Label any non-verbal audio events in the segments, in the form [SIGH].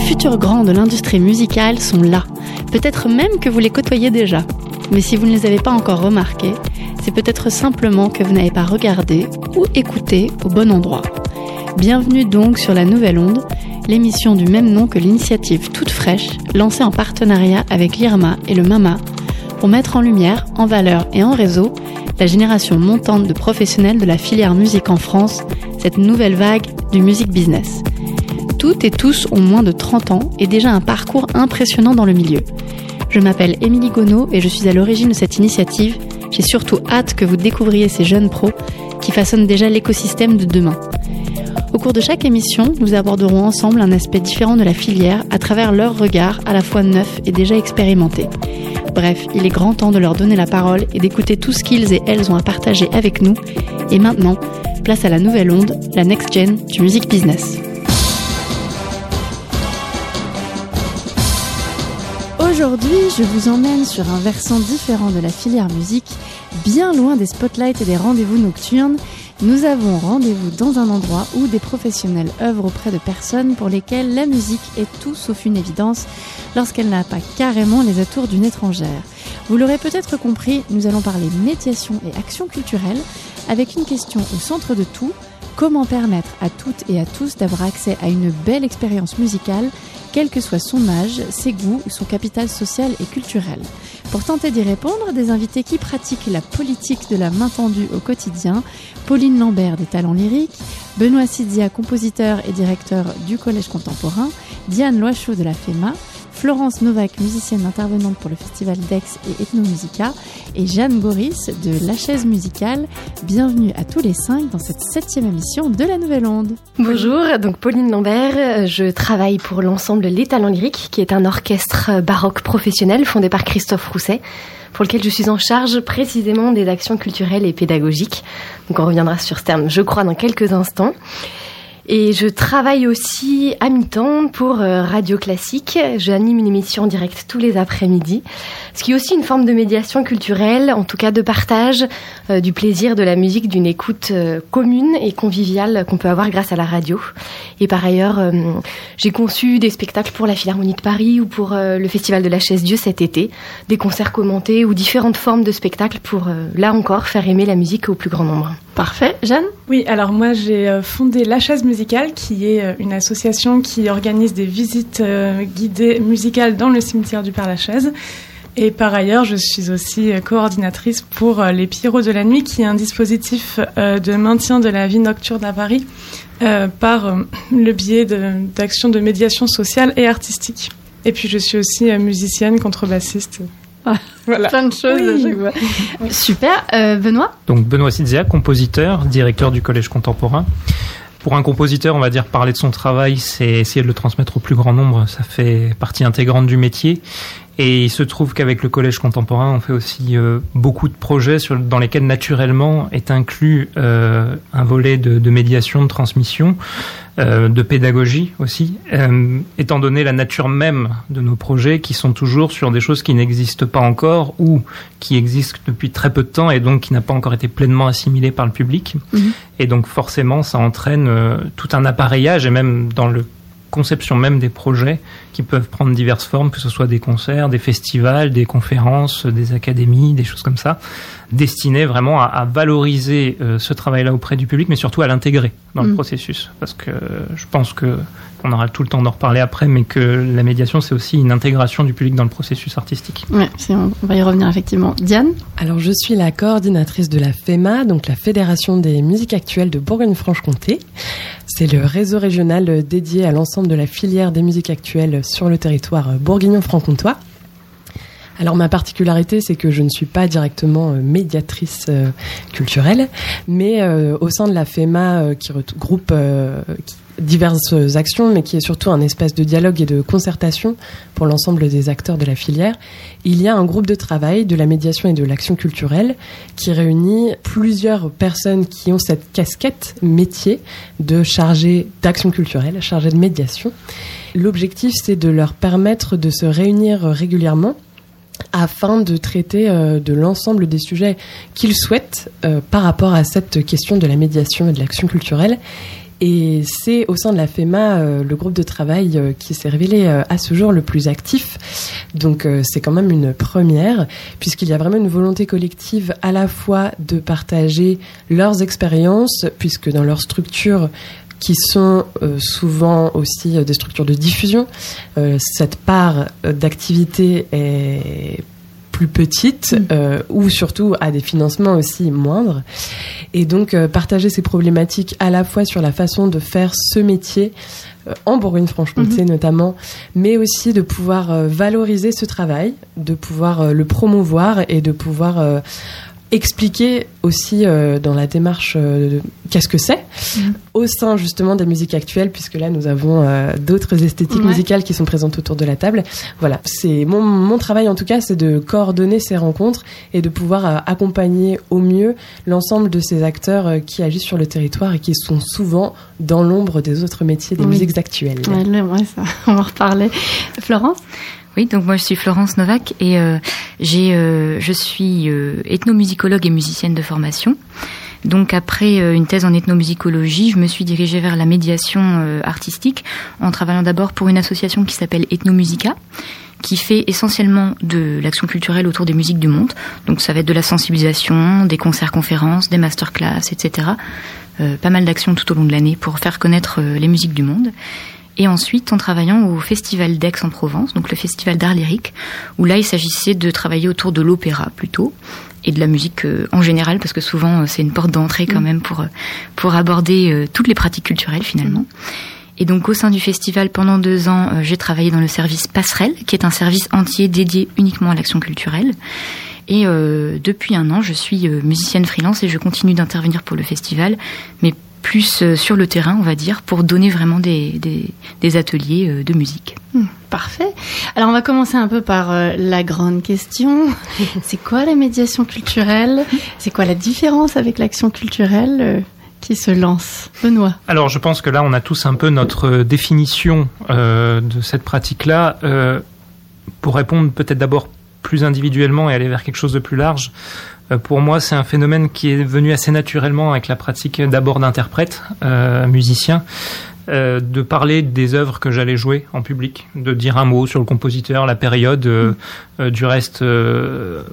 futurs grands de l'industrie musicale sont là. Peut-être même que vous les côtoyez déjà. Mais si vous ne les avez pas encore remarqués, c'est peut-être simplement que vous n'avez pas regardé ou écouté au bon endroit. Bienvenue donc sur la Nouvelle Onde, l'émission du même nom que l'initiative toute fraîche lancée en partenariat avec l'IRMA et le MAMA pour mettre en lumière, en valeur et en réseau la génération montante de professionnels de la filière musique en France, cette nouvelle vague du music business. Toutes et tous ont moins de 30 ans et déjà un parcours impressionnant dans le milieu. Je m'appelle Émilie Gonneau et je suis à l'origine de cette initiative. J'ai surtout hâte que vous découvriez ces jeunes pros qui façonnent déjà l'écosystème de demain. Au cours de chaque émission, nous aborderons ensemble un aspect différent de la filière à travers leur regard à la fois neuf et déjà expérimenté. Bref, il est grand temps de leur donner la parole et d'écouter tout ce qu'ils et elles ont à partager avec nous. Et maintenant, place à la nouvelle onde, la next gen du music business. Aujourd'hui, je vous emmène sur un versant différent de la filière musique, bien loin des spotlights et des rendez-vous nocturnes, nous avons rendez-vous dans un endroit où des professionnels œuvrent auprès de personnes pour lesquelles la musique est tout sauf une évidence lorsqu'elle n'a pas carrément les atours d'une étrangère. Vous l'aurez peut-être compris, nous allons parler médiation et action culturelle avec une question au centre de tout, comment permettre à toutes et à tous d'avoir accès à une belle expérience musicale quel que soit son âge, ses goûts son capital social et culturel. Pour tenter d'y répondre, des invités qui pratiquent la politique de la main tendue au quotidien, Pauline Lambert des talents lyriques, Benoît Sidia, compositeur et directeur du Collège contemporain, Diane Loichot de la FEMA, Florence Novak, musicienne intervenante pour le festival d'Aix et Ethnomusica, et Jeanne Boris de La Chaise Musicale. Bienvenue à tous les cinq dans cette septième émission de La Nouvelle Onde. Bonjour, donc Pauline Lambert, je travaille pour l'ensemble Les Talents Lyriques, qui est un orchestre baroque professionnel fondé par Christophe Rousset pour lequel je suis en charge précisément des actions culturelles et pédagogiques. Donc on reviendra sur ce terme, je crois, dans quelques instants. Et je travaille aussi à mi-temps pour euh, Radio Classique. J'anime une émission en direct tous les après-midi, ce qui est aussi une forme de médiation culturelle, en tout cas de partage euh, du plaisir de la musique, d'une écoute euh, commune et conviviale qu'on peut avoir grâce à la radio. Et par ailleurs, j'ai conçu des spectacles pour la Philharmonie de Paris ou pour le Festival de la Chaise Dieu cet été, des concerts commentés ou différentes formes de spectacles pour, là encore, faire aimer la musique au plus grand nombre. Parfait. Jeanne? Oui, alors moi j'ai fondé La Chaise Musicale, qui est euh, une association qui organise des visites euh, guidées musicales dans le cimetière du Père-Lachaise. Et par ailleurs, je suis aussi euh, coordinatrice pour les Pierrots de la Nuit, qui est un dispositif de maintien de la vie nocturne à Paris par le biais d'actions de, médiation sociale et artistique. Et puis je suis aussi musicienne, contrebassiste. [LAUGHS] Voilà. Plein de choses Super. Benoît Donc Benoît Sidzia, compositeur, directeur du Collège Contemporain. Pour un compositeur, on va dire parler de son travail, c'est essayer de le transmettre au plus grand nombre. Ça fait partie intégrante du métier. Et il se trouve qu'avec le collège contemporain, on fait aussi euh, beaucoup de projets sur, dans lesquels naturellement est inclus euh, un volet de, de, médiation, de transmission, euh, de pédagogie aussi, étant donné la nature même de nos projets qui sont toujours sur des choses qui n'existent pas encore ou qui existent depuis très peu de temps et donc qui n'a pas encore été pleinement assimilé par le public. Mhm. Et donc forcément, ça entraîne tout un appareillage et même dans le conception même des projets qui peuvent prendre diverses formes, que ce soit des concerts, des festivals, des conférences, des académies, des choses comme ça, destinées vraiment à, valoriser euh, ce travail-là auprès du public, mais surtout à l'intégrer dans le mm. processus. Parce que je pense que on aura tout le temps d'en reparler après, mais que la médiation, c'est aussi une intégration du public dans le processus artistique. Oui, on va y revenir effectivement. Diane? Alors, je suis la coordinatrice de la FEMA, donc la Fédération des musiques actuelles de Bourgogne-Franche-Comté. C'est le réseau régional dédié à l'ensemble de la filière des musiques actuelles sur le territoire bourguignon-franc-comtois. Alors ma particularité, c'est que je ne suis pas directement euh, médiatrice euh, culturelle, mais euh, au sein de la FEMA qui regroupe diverses actions, mais qui est surtout un espace de dialogue et de concertation pour l'ensemble des acteurs de la filière. Il y a un groupe de travail de la médiation et de l'action culturelle qui réunit plusieurs personnes qui ont cette casquette métier de chargé d'action culturelle, chargé de médiation. L'objectif, c'est de leur permettre de se réunir régulièrement afin de traiter euh, de l'ensemble des sujets qu'ils souhaitent euh, par rapport à cette question de la médiation et de l'action culturelle Et c'est au sein de la FEMA euh, le groupe de travail euh, qui s'est révélé euh, à ce jour le plus actif. Donc c'est quand même une première, puisqu'il y a vraiment une volonté collective à la fois de partager leurs expériences, puisque dans leur structure, qui sont souvent aussi des structures de diffusion. cette part d'activité est plus petite mm. euh, ou surtout à des financements aussi moindres. Et donc euh, partager ces problématiques à la fois sur la façon de faire ce métier euh, en Bourgogne-Franche-Comté mm-hmm. notamment, mais aussi de pouvoir valoriser ce travail, de pouvoir le promouvoir et de pouvoir expliquer aussi euh, dans la démarche euh, qu'est-ce que c'est mm. au sein justement des musiques actuelles puisque là nous avons euh, d'autres esthétiques musicales qui sont présentes autour de la table. Voilà. C'est mon, mon travail en tout cas c'est de coordonner ces rencontres et de pouvoir accompagner au mieux l'ensemble de ces acteurs qui agissent sur le territoire et qui sont souvent dans l'ombre des autres métiers des musiques actuelles. Ouais, ça, [LAUGHS] on va en reparler. Florence? Oui, donc moi je suis Florence Novak et euh, j'ai, euh, je suis euh, ethnomusicologue et musicienne de formation. Donc après une thèse en ethnomusicologie, je me suis dirigée vers la médiation artistique en travaillant d'abord pour une association qui s'appelle Ethnomusica qui fait essentiellement de l'action culturelle autour des musiques du monde. Donc ça va être de la sensibilisation, des concerts-conférences, des masterclass, etc. pas mal d'actions tout au long de l'année pour faire connaître les musiques du monde. Et ensuite, en travaillant au Festival d'Aix-en-Provence, donc le Festival d'art lyrique, où là, il s'agissait de travailler autour de l'opéra plutôt, et de la musique euh, en général, parce que souvent, euh, c'est une porte d'entrée quand mm. même pour, euh, pour aborder toutes les pratiques culturelles finalement. Et donc au sein du festival, pendant deux ans, j'ai travaillé dans le service Passerelle, qui est un service entier dédié uniquement à l'action culturelle. Et depuis un an, je suis musicienne freelance et je continue d'intervenir pour le festival, mais plus euh, sur le terrain, on va dire, pour donner vraiment des, des, ateliers euh, de musique. Hmm, parfait. Alors on va commencer un peu par euh, la grande question. [LAUGHS] C'est quoi la médiation culturelle? C'est quoi la différence avec l'action culturelle qui se lance? Benoît Alors je pense que là on a tous un peu notre définition de cette pratique-là. pour répondre peut-être d'abord plus individuellement et aller vers quelque chose de plus large, pour moi, c'est un phénomène qui est venu assez naturellement avec la pratique d'abord d'interprète, euh, musicien, euh, de parler des œuvres que j'allais jouer en public, de dire un mot sur le compositeur, la période. Euh, euh du reste,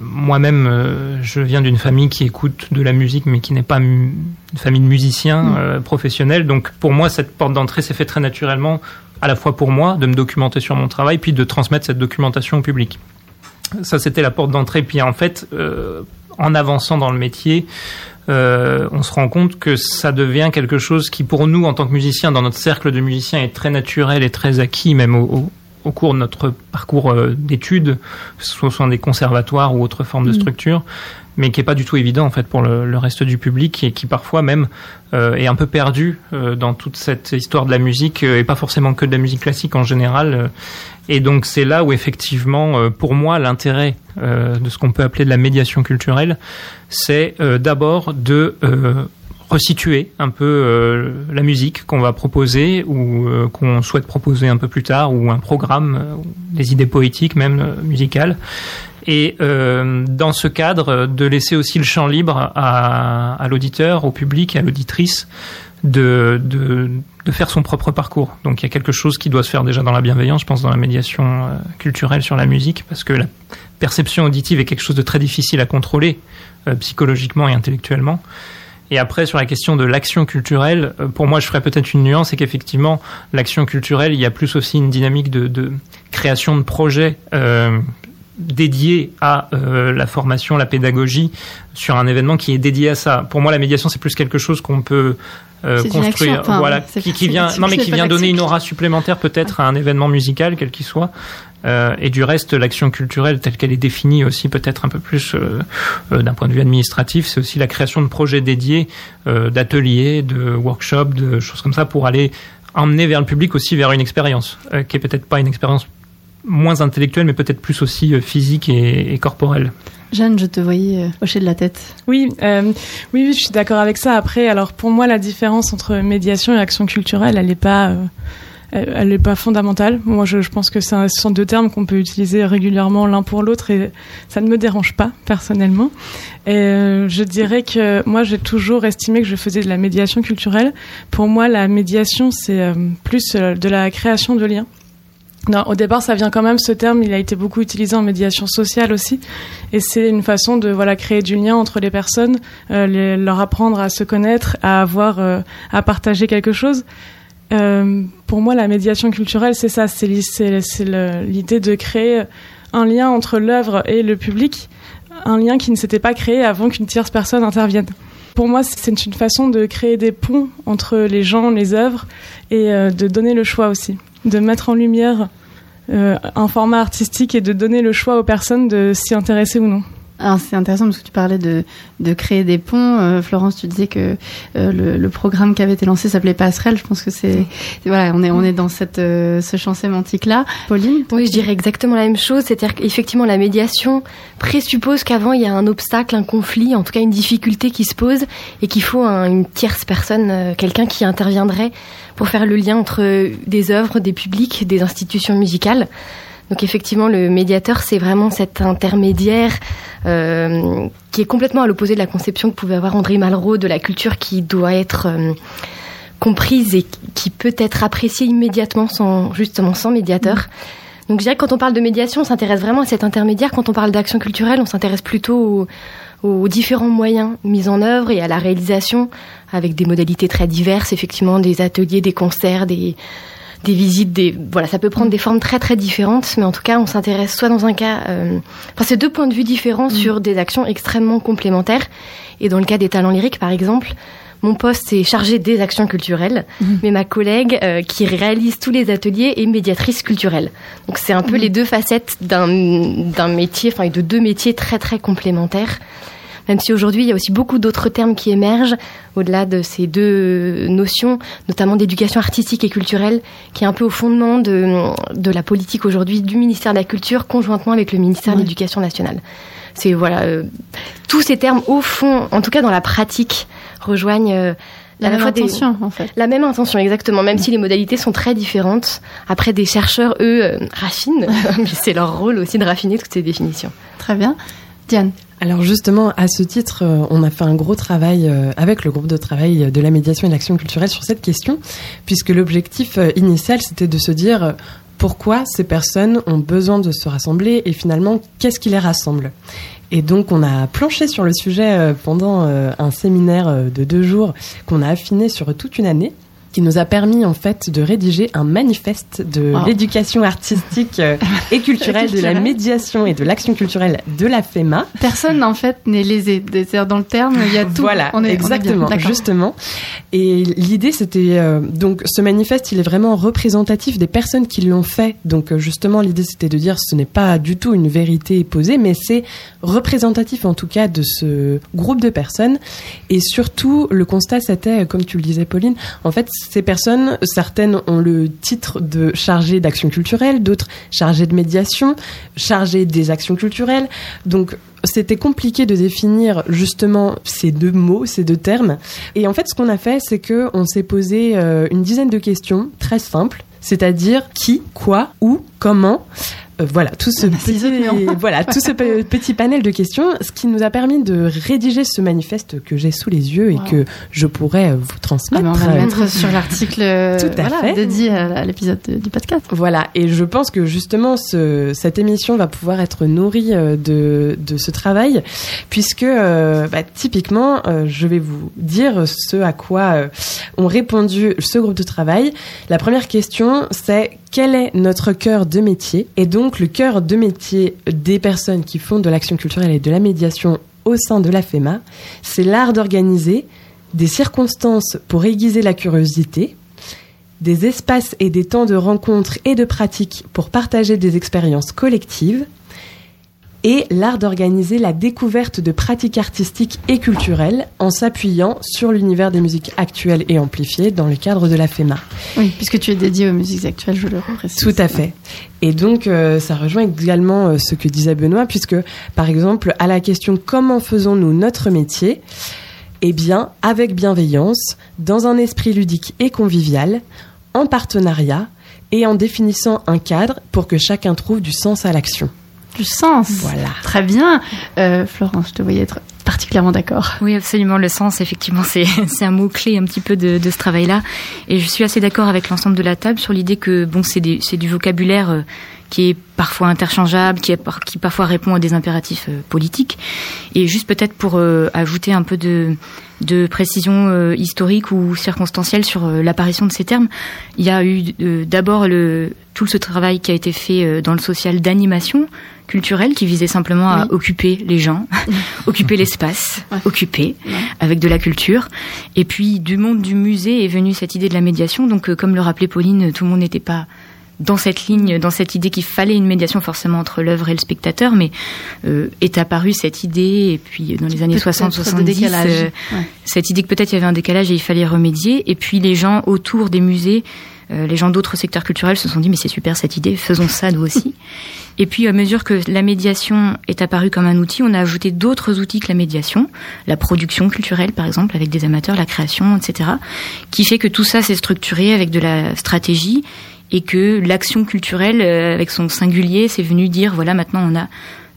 moi-même, je viens d'une famille qui écoute de la musique, mais qui n'est pas une famille de musiciens mm. professionnels. Donc, pour moi, cette porte d'entrée s'est faite très naturellement, à la fois pour moi, de me documenter sur mon travail, puis de transmettre cette documentation au public. Ça, c'était la porte d'entrée. Puis en fait, en avançant dans le métier, euh, on se rend compte que ça devient quelque chose qui, pour nous, en tant que musiciens, dans notre cercle de musiciens, est très naturel et très acquis, même au, cours de notre parcours euh, d'études, que ce soit des conservatoires ou autres formes de mm. structures, mais qui est pas du tout évident en fait pour le, reste du public et qui parfois même euh, est un peu perdu dans toute cette histoire de la musique et pas forcément que de la musique classique en général et donc c'est là où effectivement, euh, pour moi, l'intérêt euh, de ce qu'on peut appeler de la médiation culturelle, c'est euh, d'abord de resituer un peu la musique qu'on va proposer ou qu'on souhaite proposer un peu plus tard, ou un programme, des idées poétiques même musicales. Et dans ce cadre, de laisser aussi le champ libre à, à l'auditeur, au public, à l'auditrice de, de, de, faire son propre parcours. Donc il y a quelque chose qui doit se faire déjà dans la bienveillance, je pense, dans la médiation euh, culturelle sur la musique, parce que la perception auditive est quelque chose de très difficile à contrôler euh, psychologiquement et intellectuellement. Et après, sur la question de l'action culturelle, euh, pour moi, je ferais peut-être une nuance, c'est qu'effectivement, l'action culturelle, il y a plus aussi une dynamique de, de création de projets euh, dédiés à la formation, la pédagogie, sur un événement qui est dédié à ça. Pour moi, la médiation, c'est plus quelque chose qu'on peut euh, construire, voilà, qui, qui, vient, non mais qui vient donner une aura supplémentaire peut-être à un événement musical quel qu'il soit. Euh, et du reste, l'action culturelle telle qu'elle est définie aussi peut-être un peu plus euh, euh d'un point de vue administratif, c'est aussi la création de projets dédiés, euh, d'ateliers, de workshops, de choses comme ça pour aller emmener vers le public aussi vers une expérience qui est peut-être pas une expérience moins intellectuelle, mais peut-être plus aussi physique et, et corporelle. Jeanne, je te voyais euh, hocher de la tête. Oui, euh, oui, oui, je suis d'accord avec ça. Après, alors pour moi, la différence entre médiation et action culturelle, elle n'est pas, euh, elle n'est pas fondamentale. Moi, je, je pense que c'est un, ce sont deux termes qu'on peut utiliser régulièrement l'un pour l'autre et ça ne me dérange pas personnellement. Et euh, je dirais que moi, j'ai toujours estimé que je faisais de la médiation culturelle. Pour moi, la médiation, c'est euh, plus euh, de la création de liens. Au départ, ça vient quand même. Ce terme, il a été beaucoup utilisé en médiation sociale aussi, et c'est une façon de créer du lien entre les personnes, euh, leur apprendre à se connaître, à avoir, euh, à partager quelque chose. Euh, pour moi, la médiation culturelle, c'est ça, c'est l'idée de créer un lien entre l'œuvre et le public, un lien qui ne s'était pas créé avant qu'une tierce personne intervienne. Pour moi, c'est une façon de créer des ponts entre les gens, les œuvres, et de donner le choix aussi, de mettre en lumière un format artistique et de donner le choix aux personnes de s'y intéresser ou non. Alors c'est intéressant parce que tu parlais de, de créer des ponts. Euh, Florence, tu disais que euh, le, le programme qui avait été lancé s'appelait Passerelle. Je pense que c'est voilà, on est on est dans cette euh, ce champ sémantique là. Pauline, Oui, je dirais exactement la même chose. C'est-à-dire qu'effectivement, la médiation présuppose qu'avant, il y a un obstacle, un conflit, en tout cas une difficulté qui se pose et qu'il faut un- une tierce personne, euh, quelqu'un qui interviendrait pour faire le lien entre des œuvres, des publics, des institutions musicales. Donc effectivement, le médiateur, c'est vraiment cet intermédiaire euh, qui est complètement à l'opposé de la conception que pouvait avoir André Malraux de la culture qui doit être euh, comprise et qui peut être appréciée immédiatement sans justement sans médiateur. Donc je dirais que quand on parle de médiation, on s'intéresse vraiment à cet intermédiaire. Quand on parle d'action culturelle, on s'intéresse plutôt aux, aux différents moyens mis en œuvre et à la réalisation avec des modalités très diverses, effectivement des ateliers, des concerts, des des visites, des voilà, ça peut prendre des formes très très différentes, mais en tout cas, on s'intéresse soit dans un cas, euh, enfin c'est deux points de vue différents sur des actions extrêmement complémentaires. Et dans le cas des talents lyriques, par exemple, mon poste est chargé des actions culturelles, mais ma collègue euh, qui réalise tous les ateliers est médiatrice culturelle. Donc c'est un peu les deux facettes d'un d'un métier, enfin de deux métiers très très complémentaires. Même si aujourd'hui il y a aussi beaucoup d'autres termes qui émergent au-delà de ces deux notions, notamment d'éducation artistique et culturelle, qui est un peu au fondement de, de la politique aujourd'hui du ministère de la Culture conjointement avec le ministère de l'Éducation nationale. C'est voilà, euh, tous ces termes au fond, en tout cas dans la pratique, rejoignent euh, la même fois des- intention en fait. la même intention, exactement, même si les modalités sont très différentes. Après, des chercheurs, eux, euh, raffinent, [LAUGHS] mais c'est leur rôle aussi de raffiner toutes ces définitions. Très bien. Diane. Alors justement, à ce titre, euh, on a fait un gros travail euh, avec le groupe de travail de la médiation et de l'action culturelle sur cette question, puisque l'objectif euh, initial, c'était de se dire pourquoi ces personnes ont besoin de se rassembler et finalement, qu'est-ce qui les rassemble? Et donc, on a planché sur le sujet pendant un séminaire de deux jours qu'on a affiné sur toute une année qui nous a permis en fait de rédiger un manifeste de l'éducation artistique euh, [LAUGHS] et culturelle, de la médiation et de l'action culturelle de la FEMA. Personne en fait n'est lésé. Dans le terme, il y a tout. Voilà, On est- on est bien. exactement, justement. Et l'idée, c'était euh, donc ce manifeste, il est vraiment représentatif des personnes qui l'ont fait. Donc euh, justement, l'idée, c'était de dire, ce n'est pas du tout une vérité posée, mais c'est représentatif en tout cas de ce groupe de personnes. Et surtout, le constat, c'était, comme tu le disais, Pauline, en fait, ces personnes, certaines ont le titre de chargée d'action culturelle, d'autres chargées de médiation, chargées des actions culturelles. Donc c'était compliqué de définir justement ces deux mots, ces deux termes. Et en fait, ce qu'on a fait, c'est que on s'est posé euh, une dizaine de questions très simples, c'est-à-dire qui, quoi, où, comment. Euh, voilà, tout ce On a six petit, [LAUGHS] voilà, tout ce pe- petit panel de questions, ce qui nous a permis de rédiger ce manifeste que j'ai sous les yeux et Wow. que je pourrais vous Ah, transmettre. mais on va le mettre sur l'article euh, Tout à voilà, fait. dédié à l'épisode de- du podcast. Voilà, et je pense que justement ce, cette émission va pouvoir être nourrie euh, de, de ce travail, puisque euh, bah, typiquement, euh, je vais vous dire ce à quoi ont répondu ce groupe de travail. La première question, c'est quel est notre cœur de métier Et donc le cœur de métier des personnes qui font de l'action culturelle et de la médiation au sein de la FEMA, c'est l'art d'organiser des circonstances pour aiguiser la curiosité, des espaces et des temps de rencontre et de pratique pour partager des expériences collectives, et l'art d'organiser la découverte de pratiques artistiques et culturelles en s'appuyant sur l'univers des musiques actuelles et amplifiées dans le cadre de la FEMA. Oui, puisque tu es dédié aux musiques actuelles, je le précise. Tout à fait. Et donc, euh, ça rejoint également euh, ce que disait Benoît, puisque, par exemple, à la question comment faisons-nous notre métier? Eh bien, avec bienveillance, dans un esprit ludique et convivial, en partenariat et en définissant un cadre pour que chacun trouve du sens à l'action. Sens. Voilà. Très bien. Euh, Florence, je te voyais être particulièrement d'accord. Oui, absolument. Le sens, effectivement, c'est [LAUGHS] c'est un mot clé un petit peu de, de ce travail-là. Et je suis assez d'accord avec l'ensemble de la table sur l'idée que bon, c'est du vocabulaire euh, qui est parfois interchangeable, qui, est par- qui parfois répond à des impératifs euh, politiques. Et juste peut-être pour euh, ajouter un peu de, de précision euh, historique ou circonstancielle sur l'apparition de ces termes, il y a eu d'abord le tout ce travail qui a été fait dans le social d'animation culturelle qui visait simplement à occuper les gens, [LAUGHS] occuper l'espace, Ouais. occuper Ouais. avec de la culture. Et puis du monde du musée est venue cette idée de la médiation. Donc comme le rappelait Pauline, tout le monde n'était pas dans cette ligne, dans cette idée qu'il fallait une médiation forcément entre l'œuvre et le spectateur, mais euh, est apparue cette idée, et puis dans les années Peut-être 60-70, de décalage. euh, Ouais. cette idée que peut-être il y avait un décalage et il fallait remédier, et puis les gens autour des musées, euh, les gens d'autres secteurs culturels se sont dit mais c'est super cette idée, faisons ça nous aussi. [LAUGHS] et puis à mesure que la médiation est apparue comme un outil, on a ajouté d'autres outils que la médiation, la production culturelle par exemple avec des amateurs, la création, etc., qui fait que tout ça s'est structuré avec de la stratégie et que l'action culturelle, euh, avec son singulier, c'est venu dire voilà maintenant on a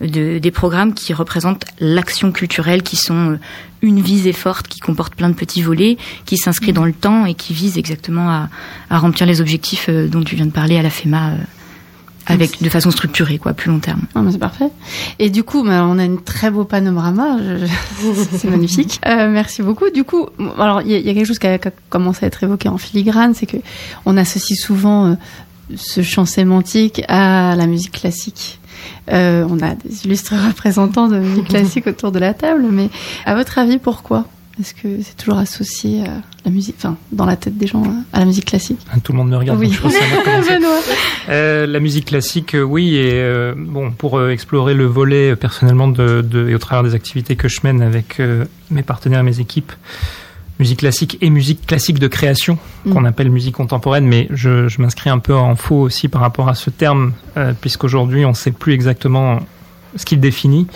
de- des programmes qui représentent l'action culturelle, qui sont euh, une visée forte, qui comporte plein de petits volets, qui s'inscrit dans le temps et qui vise exactement à, remplir les objectifs euh, dont tu viens de parler à la FEMA euh, avec de façon structurée, quoi, plus long terme. Ah, mais c'est parfait. Et du coup, bah, on a un très beau panorama. Je- [LAUGHS] C'est magnifique. Euh, merci beaucoup. Du coup, alors il y, a- il y a quelque chose qui a, qui a commencé à être évoqué en filigrane, c'est que on associe souvent euh, ce champ sémantique à la musique classique. Euh, on a des illustres [LAUGHS] représentants de musique classique autour de la table, mais à votre avis, pourquoi? Est-ce que c'est toujours associé à la musique, enfin, dans la tête des gens, à la musique classique Tout le monde me regarde, Oui. donc je pense. [LAUGHS] Euh, la musique classique, euh, oui, et euh, bon, pour euh, explorer le volet personnellement de, de- et au travers des activités que je mène avec euh, mes partenaires, mes équipes, musique classique et musique classique de création, Mm. qu'on appelle musique contemporaine, mais je, je m'inscris un peu en faux aussi par rapport à ce terme, euh, puisqu'aujourd'hui on ne sait plus exactement ce qu'il définit.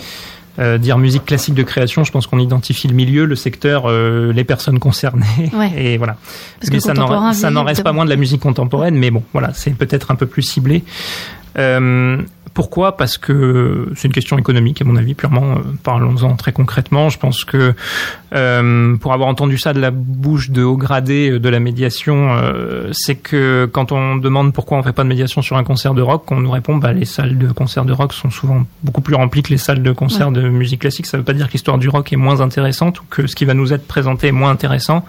Euh, dire musique classique de création, je pense qu'on identifie le milieu, le secteur, euh, les personnes concernées, [LAUGHS] Ouais. et voilà. Parce Mais que ça n'en reste pas moins de la musique contemporaine, mais bon, voilà, c'est peut-être un peu plus ciblé. Euh, pourquoi? Parce que c'est une question économique, à mon avis, purement. euh, Parlons-en très concrètement. Je pense que euh, pour avoir entendu ça de la bouche de haut gradé euh, de la médiation, euh, c'est que quand on demande pourquoi on fait pas de médiation sur un concert de rock, on nous répond bah les salles de concert de rock sont souvent beaucoup plus remplies que les salles de concert de musique classique. Ça veut pas dire que l'histoire du rock est moins intéressante ou que ce qui va nous être présenté est moins intéressant.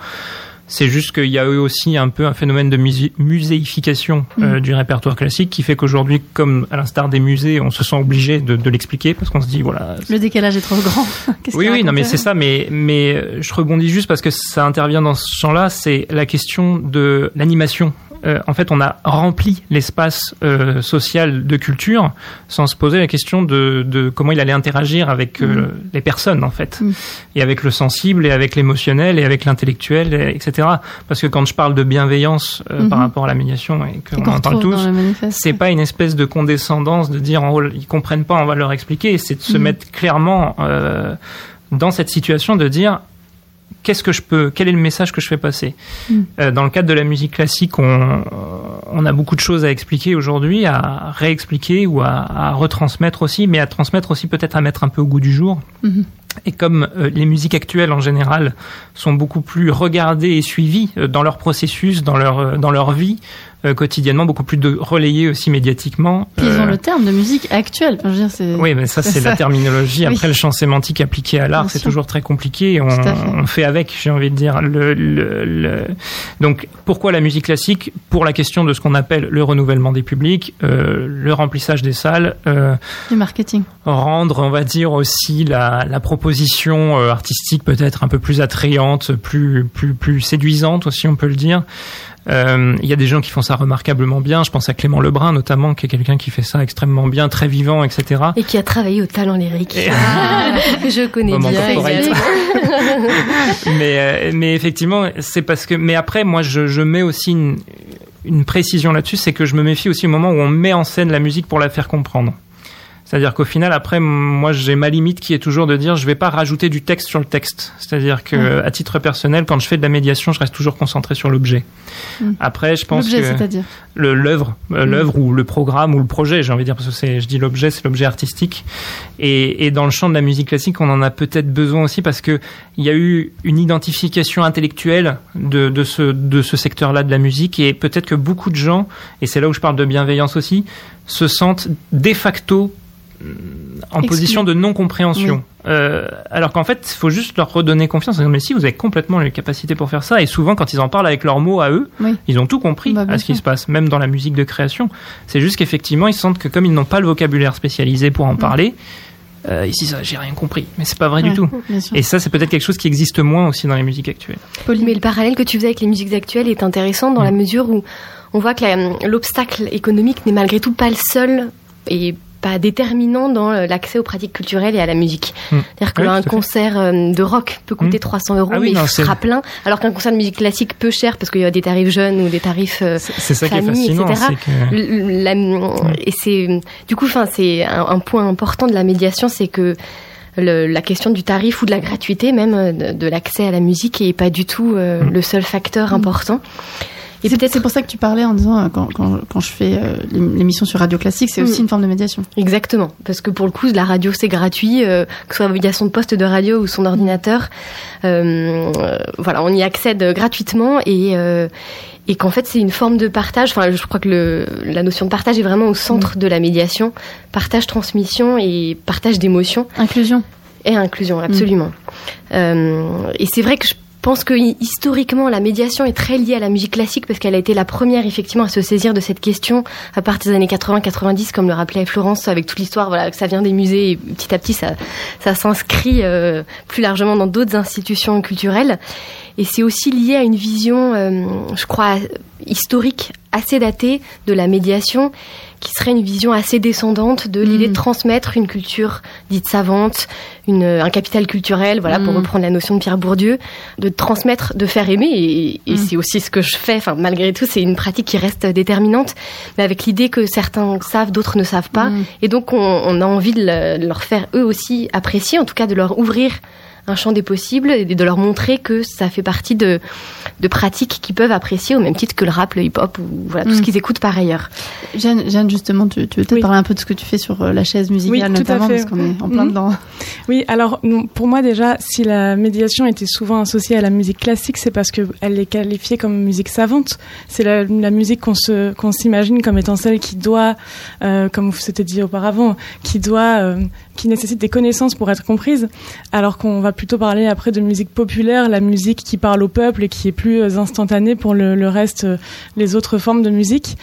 C'est juste qu'il y a eu aussi un peu un phénomène de musé- muséification euh, du répertoire classique qui fait qu'aujourd'hui, comme à l'instar des musées, on se sent obligé de, de l'expliquer parce qu'on se dit voilà. Le décalage est trop grand. [LAUGHS] Oui, oui, non, mais c'est ça. Mais mais euh, je rebondis juste parce que ça intervient dans ce champ-là. C'est la question de l'animation. Euh, en fait, on a rempli l'espace euh, social de culture sans se poser la question de, de comment il allait interagir avec euh, les personnes, en fait, Mhm. et avec le sensible, et avec l'émotionnel, et avec l'intellectuel, et- etc. Parce que quand je parle de bienveillance euh, par rapport à la médiation et qu'on qu'on en parle tous, c'est pas une espèce de condescendance de dire en gros ils comprennent pas, on va leur expliquer. C'est de se Mhm. mettre clairement euh, dans cette situation de dire qu'est-ce que je peux, quel est le message que je fais passer. Mhm. Euh, dans le cadre de la musique classique, on, on a beaucoup de choses à expliquer aujourd'hui, à réexpliquer ou à, à retransmettre aussi, mais à transmettre aussi peut-être à mettre un peu au goût du jour. Mhm. Et comme euh, les musiques actuelles en général sont beaucoup plus regardées et suivies euh, dans leur processus, dans leur euh, dans leur vie euh, quotidiennement, beaucoup plus de relayées aussi médiatiquement. Puis ils ont euh, le terme de musique actuelle. Enfin, je veux dire, oui, mais ça, c'est la terminologie. Oui. Après, le champ sémantique appliqué à l'art, c'est toujours très compliqué. On, fait. on fait avec, j'ai envie de dire. Le, le, le- Donc, pourquoi la musique classique? Pour la question de ce qu'on appelle le renouvellement des publics, euh, le remplissage des salles, Du marketing. rendre, on va dire, aussi la, la proposition artistique peut-être un peu plus attrayante, plus, plus, plus séduisante aussi, on peut le dire. Euh, Il y a des gens qui font ça remarquablement bien. Je pense à Clément Lebrun notamment, qui est quelqu'un qui fait ça extrêmement bien, très vivant, etc. Et qui a travaillé au talent lyrique. Ah, [LAUGHS] je connais bien. [LAUGHS] mais, euh, mais effectivement, c'est parce que. Mais après, moi, je, je mets aussi une, une précision là-dessus, c'est que je me méfie aussi au moment où on met en scène la musique pour la faire comprendre. C'est-à-dire qu'au final, après, moi, j'ai ma limite qui est toujours de dire, je vais pas rajouter du texte sur le texte. C'est-à-dire que, à titre personnel, quand je fais de la médiation, je reste toujours concentré sur l'objet. Mm. Après, je pense L'objet, que c'est-à-dire le l'œuvre, euh, Mm. l'œuvre ou le programme ou le projet, j'ai envie de dire parce que c'est, je dis l'objet, c'est l'objet artistique. Et, et dans le champ de la musique classique, on en a peut-être besoin aussi parce que il y a eu une identification intellectuelle de, de ce de ce secteur-là de la musique et peut-être que beaucoup de gens, et c'est là où je parle de bienveillance aussi, se sentent de facto mm, en position de non-compréhension. Euh, alors qu'en fait, il faut juste leur redonner confiance. Mais si vous avez complètement les capacités pour faire ça, et souvent quand ils en parlent avec leurs mots à eux, Oui. ils ont tout compris Bah, à ce qui se passe, même dans la musique de création. C'est juste qu'effectivement, ils sentent que comme ils n'ont pas le vocabulaire spécialisé pour en Mm. parler, euh, ils se disent Ah, j'ai rien compris. Mais c'est pas vrai Ouais, du tout. Et ça, c'est peut-être quelque chose qui existe moins aussi dans les musiques actuelles. Mais le parallèle que tu faisais avec les musiques actuelles est intéressant dans la mesure où on voit que l'obstacle économique n'est malgré tout pas le seul et pas déterminant dans euh, l'accès aux pratiques culturelles et à la musique. Mm. C'est-à-dire Oui, qu'un tout à fait. concert euh, de rock peut coûter 300 euros, Ah oui, mais non, il sera plein, alors qu'un concert de musique classique peu cher parce qu'il y a des tarifs jeunes ou des tarifs euh, C'est c'est ça qui est famille, etc. que- la- et c'est du coup, enfin, c'est un, un point important de la médiation, c'est que le- la question du tarif ou de la gratuité même de, de l'accès à la musique est pas du tout euh, le seul facteur important. Et C'est peut-être c'est pour ça que tu parlais en disant, euh, quand, quand, quand je fais euh, l'émission sur Radio Classique, c'est Mm. aussi une forme de médiation. Exactement, parce que pour le coup, la radio c'est gratuit, euh, que ce soit via son poste de radio ou son ordinateur. Euh, voilà, on y accède gratuitement et et qu'en fait c'est une forme de partage. Enfin, je crois que le, la notion de partage est vraiment au centre de la médiation, partage, transmission et partage d'émotions Inclusion. et inclusion, absolument. Euh, et c'est vrai que je pense que hi- historiquement, la médiation est très liée à la musique classique parce qu'elle a été la première effectivement à se saisir de cette question à partir des années 80-90, comme le rappelait Florence, avec toute l'histoire, voilà, que ça vient des musées et petit à petit ça, ça s'inscrit euh, plus largement dans d'autres institutions culturelles. Et c'est aussi lié à une vision, euh, je crois, historique assez datée de la médiation, qui serait une vision assez descendante de l'idée Mm. de transmettre une culture dite savante, une, un capital culturel, voilà, pour Mm. reprendre la notion de Pierre Bourdieu, de transmettre, de faire aimer, et, et Mm. c'est aussi ce que je fais. Enfin, malgré tout, c'est une pratique qui reste déterminante, mais avec l'idée que certains savent, d'autres ne savent pas, Mm. et donc on, on a envie de, le- de leur faire eux aussi apprécier, en tout cas de leur ouvrir un champ des possibles et de leur montrer que ça fait partie de, de pratiques qu'ils peuvent apprécier au même titre que le rap, le hip-hop ou voilà, tout Mm. ce qu'ils écoutent par ailleurs. Jeanne, Jeanne, justement, tu, tu veux peut-être Oui. parler un peu de ce que tu fais sur euh, la chaise musicale, Oui, tout à notamment, fait. parce qu'on est en plein Mhm. dedans. Oui, alors pour moi déjà, si la médiation était souvent associée à la musique classique, c'est parce qu'elle est qualifiée comme musique savante. C'est la, la musique qu'on se qu'on s'imagine comme étant celle qui doit, euh, comme vous s'était dit auparavant, qui doit, euh, qui nécessite des connaissances pour être comprise. Alors qu'on va plutôt parler après de musique populaire, la musique qui parle au peuple et qui est plus instantanée pour le, le reste, euh, les autres formes de musique.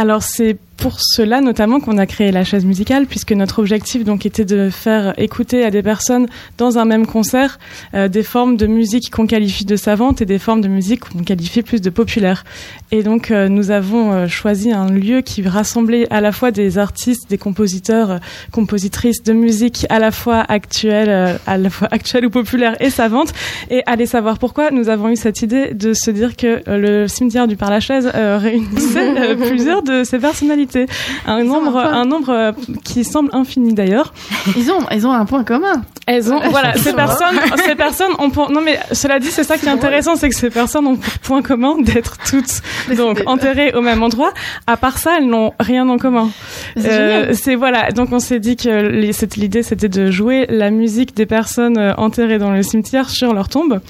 Alors c'est pour cela notamment qu'on a créé la chaise musicale, puisque notre objectif donc était de faire écouter à des personnes dans un même concert euh, des formes de musique qu'on qualifie de savantes et des formes de musique qu'on qualifie plus de populaires. Et donc euh, nous avons euh, choisi un lieu qui rassemblait à la fois des artistes, des compositeurs, compositrices de musique à la fois actuelle, à la fois [LAUGHS] actuelle ou populaire et savante. Et allez savoir pourquoi nous avons eu cette idée de se dire que le cimetière du Père-Lachaise réunissait plusieurs ces personnalités, un Ils nombre, un nombre euh, qui semble infini d'ailleurs. Ils ont, ils ont un point commun. Elles ont, voilà, [LAUGHS] ces personnes, ces personnes ont pour, non mais cela dit, c'est ça qui est intéressant, c'est que ces personnes ont pour point commun d'être toutes donc enterrées au même endroit. À part ça, elles n'ont rien en commun. C'est Euh, voilà, donc on s'est dit que l'idée c'était de jouer la musique des personnes euh, enterrées dans le cimetière sur leur tombe.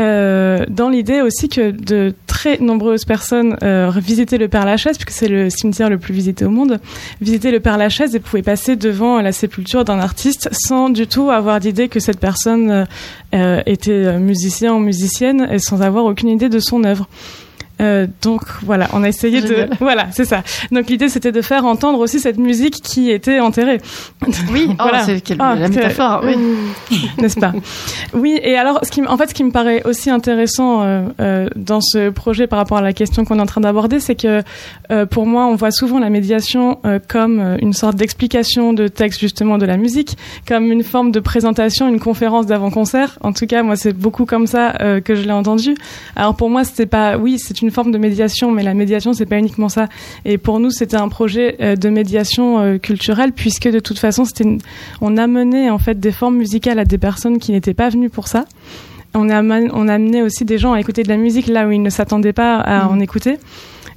Euh, dans l'idée aussi que de très nombreuses personnes euh, visitaient le Père Lachaise, puisque c'est le cimetière le plus visité au monde, visitaient le Père Lachaise et pouvaient passer devant la sépulture d'un artiste sans du tout avoir d'idée que cette personne euh, était musicien ou musicienne et sans avoir aucune idée de son œuvre. Euh, donc voilà, on a essayé Génial. de [LAUGHS] voilà, c'est ça. Donc l'idée c'était de faire entendre aussi cette musique qui était enterrée. [LAUGHS] Oui, oh, Voilà. c'est quelle- Ah, la métaphore. Oui. [LAUGHS] n'est-ce pas? Oui, et alors, ce qui, m- en fait, ce qui me paraît aussi intéressant euh, euh, dans ce projet par rapport à la question qu'on est en train d'aborder, c'est que pour moi, on voit souvent la médiation comme une sorte d'explication de texte justement de la musique, comme une forme de présentation, une conférence d'avant-concert. En tout cas, moi, c'est beaucoup comme ça que je l'ai entendu. Alors pour moi, c'était pas, oui, c'est une forme de médiation, mais la médiation c'est pas uniquement ça. Et pour nous, c'était un projet euh, de médiation euh, culturelle, puisque de toute façon, c'était on amenait en fait des formes musicales à des personnes qui n'étaient pas venues pour ça. On a, on a amené aussi des gens à écouter de la musique là où ils ne s'attendaient pas à mmh. en écouter.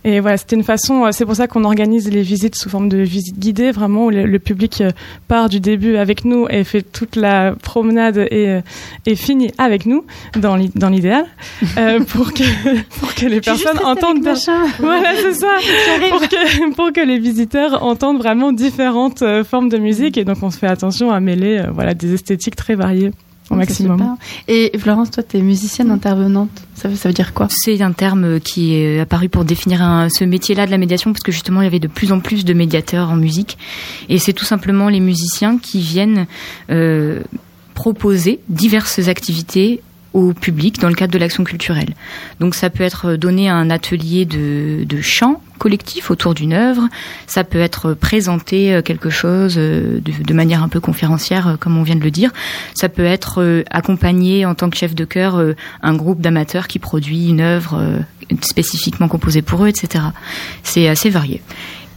Et voilà, c'était une façon, euh, c'est pour ça qu'on organise les visites sous forme de visites guidées, vraiment où le, public euh, part du début avec nous et fait toute la promenade et, euh, et finit avec nous dans l'idéal [LAUGHS] pour que pour que les personnes entendent voilà c'est ça. [LAUGHS] Pour que pour que les visiteurs entendent vraiment différentes formes de musique et donc on se fait attention à mêler voilà des esthétiques très variées au maximum. Et Florence, toi, tu es musicienne intervenante. Ça veut, ça veut dire quoi? C'est un terme qui est apparu pour définir ce métier-là de la médiation, parce que justement, il y avait de plus en plus de médiateurs en musique. Et c'est tout simplement les musiciens qui viennent euh, proposer diverses activités au public dans le cadre de l'action culturelle. Donc ça peut être donner un atelier de, chant collectif autour d'une œuvre, ça peut être présenter euh, quelque chose euh, de, de, manière un peu conférencière, euh, comme on vient de le dire, ça peut être accompagner en tant que chef de chœur un groupe d'amateurs qui produit une œuvre spécifiquement composée pour eux, etc. C'est assez varié.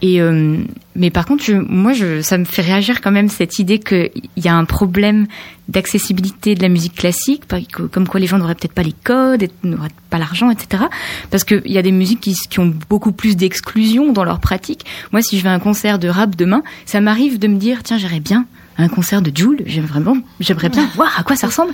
Et euh, mais par contre, je, moi, je, ça me fait réagir quand même cette idée qu'il y a un problème d'accessibilité de la musique classique, comme quoi les gens n'auraient peut-être pas les codes, n'auraient pas l'argent, etc. Parce qu'il y a des musiques qui, qui ont beaucoup plus d'exclusion dans leur pratique. Moi, si je vais à un concert de rap demain, ça m'arrive de me dire, tiens, j'irais bien un concert de j'aimerais vraiment, j'aimerais bien voir à quoi ça ressemble.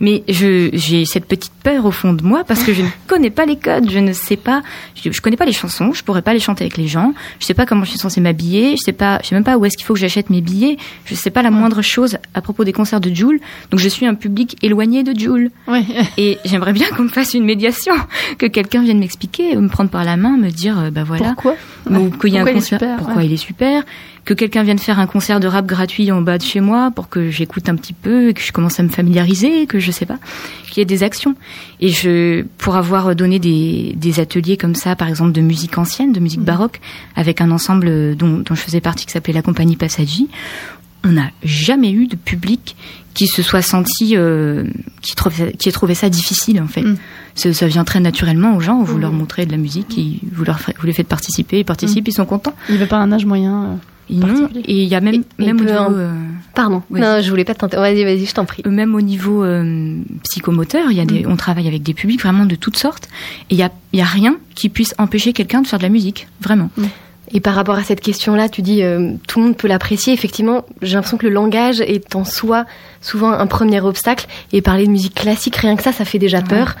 Mais je, j'ai cette petite peur au fond de moi parce que je ne connais pas les codes, je ne sais pas, je, je connais pas les chansons, je pourrais pas les chanter avec les gens, je sais pas comment je suis censée m'habiller, je sais pas, je sais même pas où est-ce qu'il faut que j'achète mes billets, je sais pas la moindre chose à propos des concerts de Jules. Donc je suis un public éloigné de Jules. Et j'aimerais bien qu'on me fasse une médiation, que quelqu'un vienne m'expliquer, me prendre par la main, me dire, euh, bah voilà. Pourquoi? Ou qu'il y a un concert, pourquoi il est super, que quelqu'un vienne faire un concert de rap gratuit en bas de chez moi pour que j'écoute un petit peu, que je commence à me familiariser, que je sais pas, qu'il y ait des actions. Et je, pour avoir donné des, des ateliers comme ça, par exemple de musique ancienne, de musique mmh. baroque, avec un ensemble dont, dont je faisais partie qui s'appelait la compagnie Passaggi, on n'a jamais eu de public qui se soit senti, euh, qui, trouve, qui ait trouvé ça difficile en fait. Mm. Ça, vient très naturellement aux gens, vous mmh. leur montrez de la musique, vous, leur, vous les faites participer, ils participent, mmh. ils sont contents. Il n'y avait pas un âge moyen euh, et il y a même, même au niveau. Euh, Pardon. Non, je voulais pas tenter. Vas-y, vas-y, je t'en prie. Même au niveau euh, psychomoteur, y a des, mm. on travaille avec des publics vraiment de toutes sortes. Et il y a, y a rien qui puisse empêcher quelqu'un de faire de la musique, vraiment. Mm. Et par rapport à cette question-là, tu dis euh, tout le monde peut l'apprécier. Effectivement, j'ai l'impression que le langage est en soi souvent un premier obstacle. Et parler de musique classique, rien que ça, ça fait déjà peur.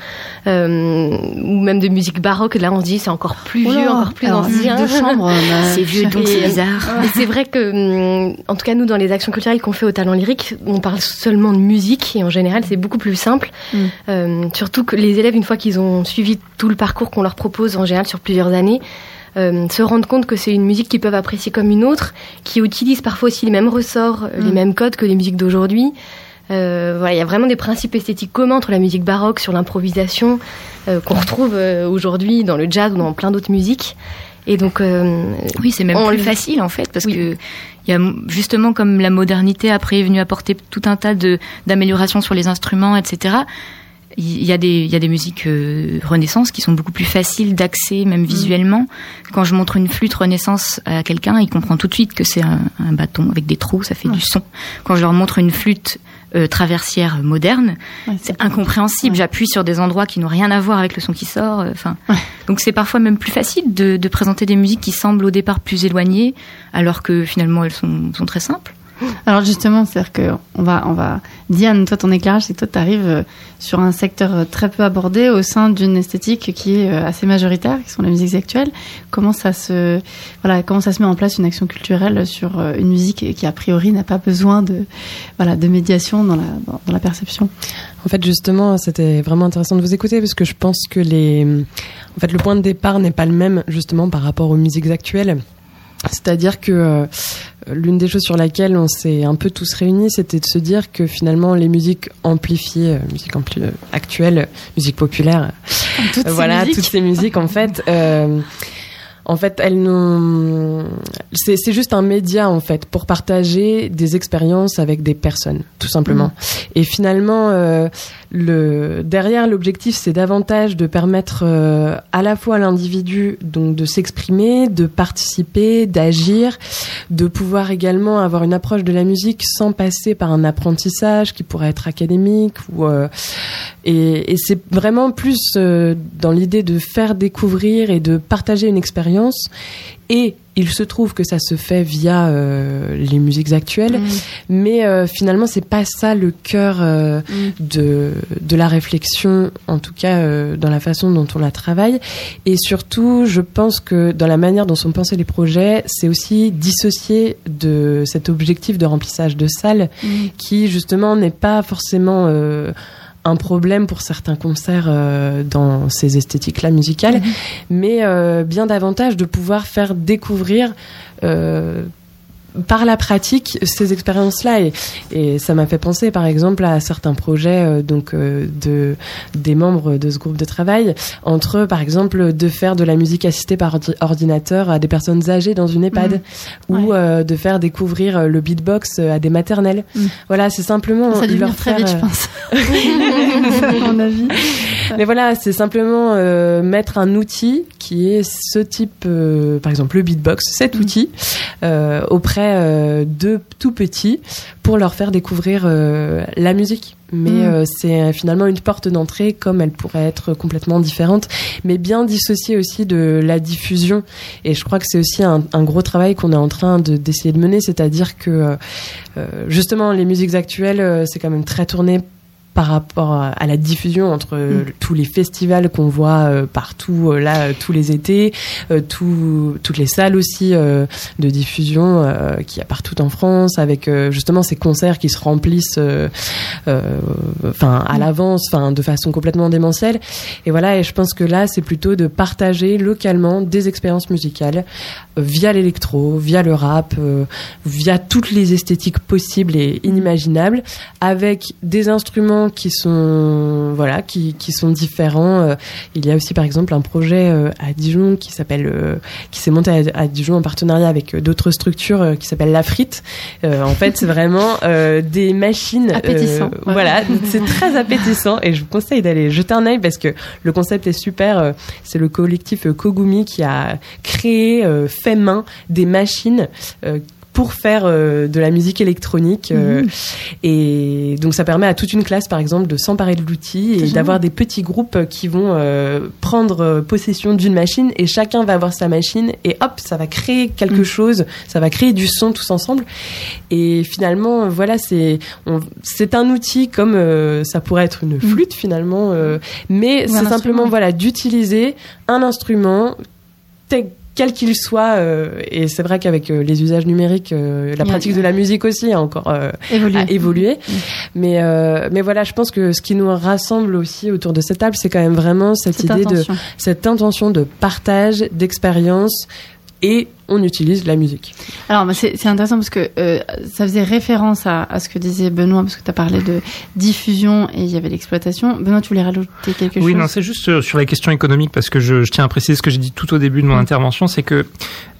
Euh, ou même de musique baroque, là on se dit c'est encore plus vieux, encore plus ancien. [LAUGHS] c'est vieux donc c'est bizarre. Et c'est vrai que, hum, en tout cas nous dans les actions culturelles qu'on fait au talent lyrique, on parle seulement de musique et en général c'est beaucoup plus simple. Mm. Euh, surtout que les élèves, une fois qu'ils ont suivi tout le parcours qu'on leur propose en général sur plusieurs années, euh, se rendre compte que c'est une musique qu'ils peuvent apprécier comme une autre, qui utilise parfois aussi les mêmes ressorts, les mm. mêmes codes que les musiques d'aujourd'hui. Euh, voilà, il y a vraiment des principes esthétiques communs entre la musique baroque sur l'improvisation euh, qu'on retrouve aujourd'hui dans le jazz ou dans plein d'autres musiques. Et donc, oui, c'est même plus facile en fait parce que il y a justement comme la modernité après est venue apporter tout un tas de d'améliorations sur les instruments, etc il y a des il y a des musiques euh, Renaissance qui sont beaucoup plus faciles d'accès même mm. visuellement. Quand je montre une flûte Renaissance à quelqu'un, il comprend tout de suite que c'est un, un, bâton avec des trous, ça fait du son. Quand je leur montre une flûte euh, traversière moderne, c'est incompréhensible. J'appuie sur des endroits qui n'ont rien à voir avec le son qui sort. Euh, enfin, donc c'est parfois même plus facile de, de, présenter des musiques qui semblent au départ plus éloignées, alors que finalement elles sont, sont très simples. Alors justement, c'est-à-dire que on va, on va. Diane, toi, ton éclairage, c'est que toi, tu arrives euh, sur un secteur euh, très peu abordé au sein d'une esthétique qui est euh, assez majoritaire, qui sont les musiques actuelles. Comment ça se, voilà, comment ça se met en place une action culturelle sur une musique qui a priori n'a pas besoin de, voilà, de médiation dans la, dans la perception? En fait, justement, c'était vraiment intéressant de vous écouter parce que je pense que les, en fait, le point de départ n'est pas le même justement par rapport aux musiques actuelles. C'est-à-dire que euh, l'une des choses sur laquelle on s'est un peu tous réunis, c'était de se dire que finalement les musiques amplifiées, euh, musique ampli euh, actuelle, musique populaire, toutes voilà, ces toutes ces musiques en fait en fait, elles n'ont. C'est juste un média en fait pour partager des expériences avec des personnes, tout simplement. Mmh. Et finalement, euh, le derrière l'objectif, c'est davantage de permettre euh, à la fois à l'individu donc de s'exprimer, de participer, d'agir, de pouvoir également avoir une approche de la musique sans passer par un apprentissage qui pourrait être académique ou euh, et, et c'est vraiment plus dans l'idée de faire découvrir et de partager une expérience et il se trouve que ça se fait via euh, les musiques actuelles, mm. mais euh, finalement c'est pas ça le cœur euh, mm. de de la réflexion, en tout cas euh, dans la façon dont on la travaille. Et surtout, je pense que dans la manière dont sont pensés les projets, c'est aussi dissocié de cet objectif de remplissage de salles, mm. qui justement n'est pas forcément un problème pour certains concerts euh, dans ces esthétiques-là musicales, mhm. mais euh, bien davantage de pouvoir faire découvrir euh, par la pratique ces expériences-là et, et ça m'a fait penser par exemple à certains projets euh, donc euh, de des membres de ce groupe de travail entre par exemple de faire de la musique assistée par ordinateur à des personnes âgées dans une EHPAD mmh. ou euh, de faire découvrir le beatbox à des maternelles. Mmh. Voilà, c'est simplement ça leur très vite, je pense. [LAUGHS] [LAUGHS] mon avis. [LAUGHS] Mais voilà, c'est simplement mettre un outil qui est ce type, par exemple le beatbox, cet mmh. outil auprès euh, de tout petits pour leur faire découvrir euh, la musique. Mais mm. euh, c'est finalement une porte d'entrée comme elle pourrait être complètement différente, mais bien dissociée aussi de la diffusion. Et je crois que c'est aussi un, gros travail qu'on est en train d'essayer de, mener, c'est-à-dire que justement les musiques actuelles, c'est quand même très tourné par rapport à la diffusion entre mm. tous les festivals qu'on voit euh, partout euh, là tous les étés, euh, toutes les salles aussi de diffusion qu'il y a partout en France avec justement ces concerts qui se remplissent enfin à mm. l'avance, enfin de façon complètement démentielle. Et voilà, et je pense que là c'est plutôt de partager localement des expériences musicales via l'électro, via le rap, via toutes les esthétiques possibles et inimaginables avec des instruments qui sont voilà qui, qui sont différents. Euh, il y a aussi par exemple un projet euh, à Dijon qui s'appelle euh, qui s'est monté à, Dijon en partenariat avec d'autres structures qui s'appelle La Frite. en fait, c'est vraiment des machines appétissant. Voilà, c'est très appétissant et je vous conseille d'aller jeter un œil parce que le concept est super. C'est le collectif Kogumi qui a créé fait main des machines pour faire euh, de la musique électronique. Euh, mmh. Et donc ça permet à toute une classe, par exemple, de s'emparer de l'outil et d'avoir des petits groupes qui vont euh, prendre possession d'une machine et chacun va avoir sa machine et hop, ça va créer quelque mmh. chose, ça va créer du son tous ensemble. Et finalement, voilà, c'est c'est un outil comme ça pourrait être une mmh. flûte finalement, mais c'est simplement voilà d'utiliser un instrument quel qu'il soit. Euh, et c'est vrai qu'avec euh, les usages numériques, euh, la pratique de la musique aussi a encore évolué. Mm. Mais, mais voilà, je pense que ce qui nous rassemble aussi autour de cette table, c'est quand même vraiment cette, idée de cette intention de partage, d'expérience et on utilise la musique. Alors, c'est intéressant parce que euh, ça faisait référence à, à, ce que disait Benoît, parce que tu as parlé de diffusion et il y avait l'exploitation. Benoît, tu voulais rajouter quelque chose? Oui, non, c'est juste sur, la question économique, parce que je, je, tiens à préciser ce que j'ai dit tout au début de mon mm. intervention, c'est que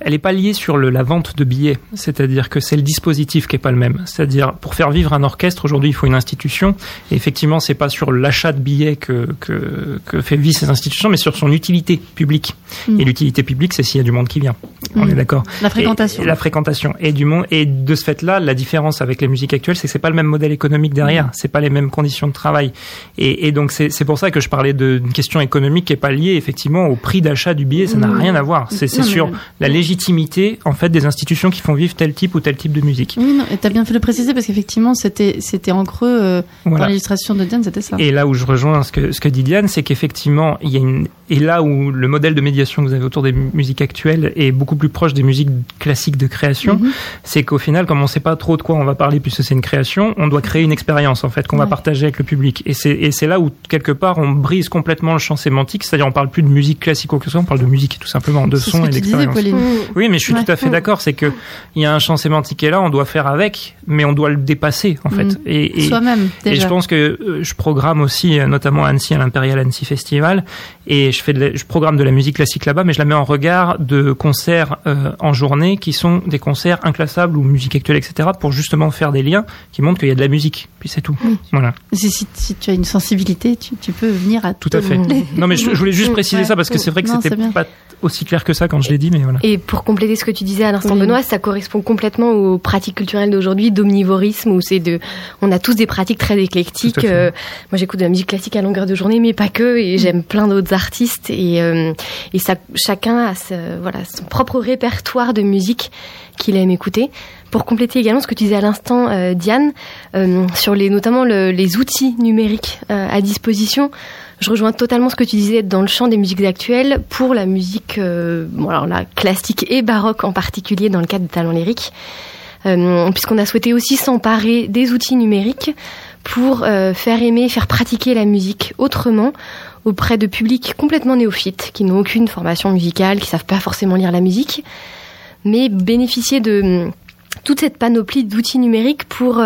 elle n'est pas liée sur le, la vente de billets, c'est-à-dire que c'est le dispositif qui est pas le même. C'est-à-dire, pour faire vivre un orchestre, aujourd'hui, il faut une institution, et effectivement, c'est pas sur l'achat de billets que, que, que, fait vivre ces institutions, mais sur son utilité publique. Mm. Et l'utilité publique, c'est s'il y a du monde qui vient. On mm. est d'accord. La fréquentation. la fréquentation. Et du monde. Et de ce fait-là, la différence avec les musiques actuelles, c'est que c'est pas le même modèle économique derrière. Mm. C'est pas les mêmes conditions de travail. Et, et donc c'est pour ça que je parlais d'une question économique qui est pas liée effectivement au prix d'achat du billet. Ça n'a mm. rien à voir. C'est sur la légitimité en fait des institutions qui font vivre tel type ou tel type de musique. Oui, non, t'as bien fait de le préciser parce qu'effectivement c'était c'était en creux euh, dans l'illustration de Diane, c'était ça. Et là où je rejoins ce que ce que dit Diane, c'est qu'effectivement il y a une et là où le modèle de médiation que vous avez autour des musiques actuelles est beaucoup plus proche des musiques classiques de création, mhm. c'est qu'au final, comme on ne sait pas trop de quoi on va parler puisque c'est une création, on doit créer une expérience en fait qu'on va partager avec le public. Et c'est et c'est là où quelque part on brise complètement le champ sémantique, c'est-à-dire on parle plus de musique classique ou que soit, on parle de musique tout simplement, de son et d'expérience. Oui, mais je suis tout à fait d'accord, c'est que il y a un champ sémantique et là, on doit faire avec, mais on doit le dépasser en fait. Mhm. Et, soi-même. Et je pense que euh, je programme aussi, euh, notamment à Annecy, à l'Impérial Annecy Festival, et je fais je programme de la musique classique là-bas, mais je la mets en regard de concerts euh, en journée qui sont des concerts inclassables ou musique actuelle, etc., pour justement faire des liens qui montrent qu'il y a de la musique. Puis c'est tout. Voilà. Si, si, tu as une sensibilité, tu, tu peux venir à tout à fait. non, mais je, voulais juste [LAUGHS] préciser ça parce que c'est vrai que c'était pas aussi clair que ça quand je l'ai dit, mais voilà. Et pour compléter ce que tu disais à l'instant, Benoît, ça correspond complètement aux pratiques culturelles d'aujourd'hui, d'omnivorisme, où c'est de, on a tous des pratiques très éclectiques. Euh, moi, j'écoute de la musique classique à longueur de journée, mais pas que, et j'aime plein d'autres artistes, et euh, chacun a son propre répertoire de musique qu'il aime écouter. Pour compléter également ce que tu disais à l'instant, euh, Diane, sur les notamment les outils numériques à disposition. Je rejoins totalement ce que tu disais dans le champ des musiques actuelles pour la musique, euh, la classique et baroque en particulier dans le cadre des talents lyriques, euh, puisqu'on a souhaité aussi s'emparer des outils numériques pour euh, faire aimer, faire pratiquer la musique autrement auprès de publics complètement néophytes qui n'ont aucune formation musicale, qui savent pas forcément lire la musique, mais bénéficier de toute cette panoplie d'outils numériques pour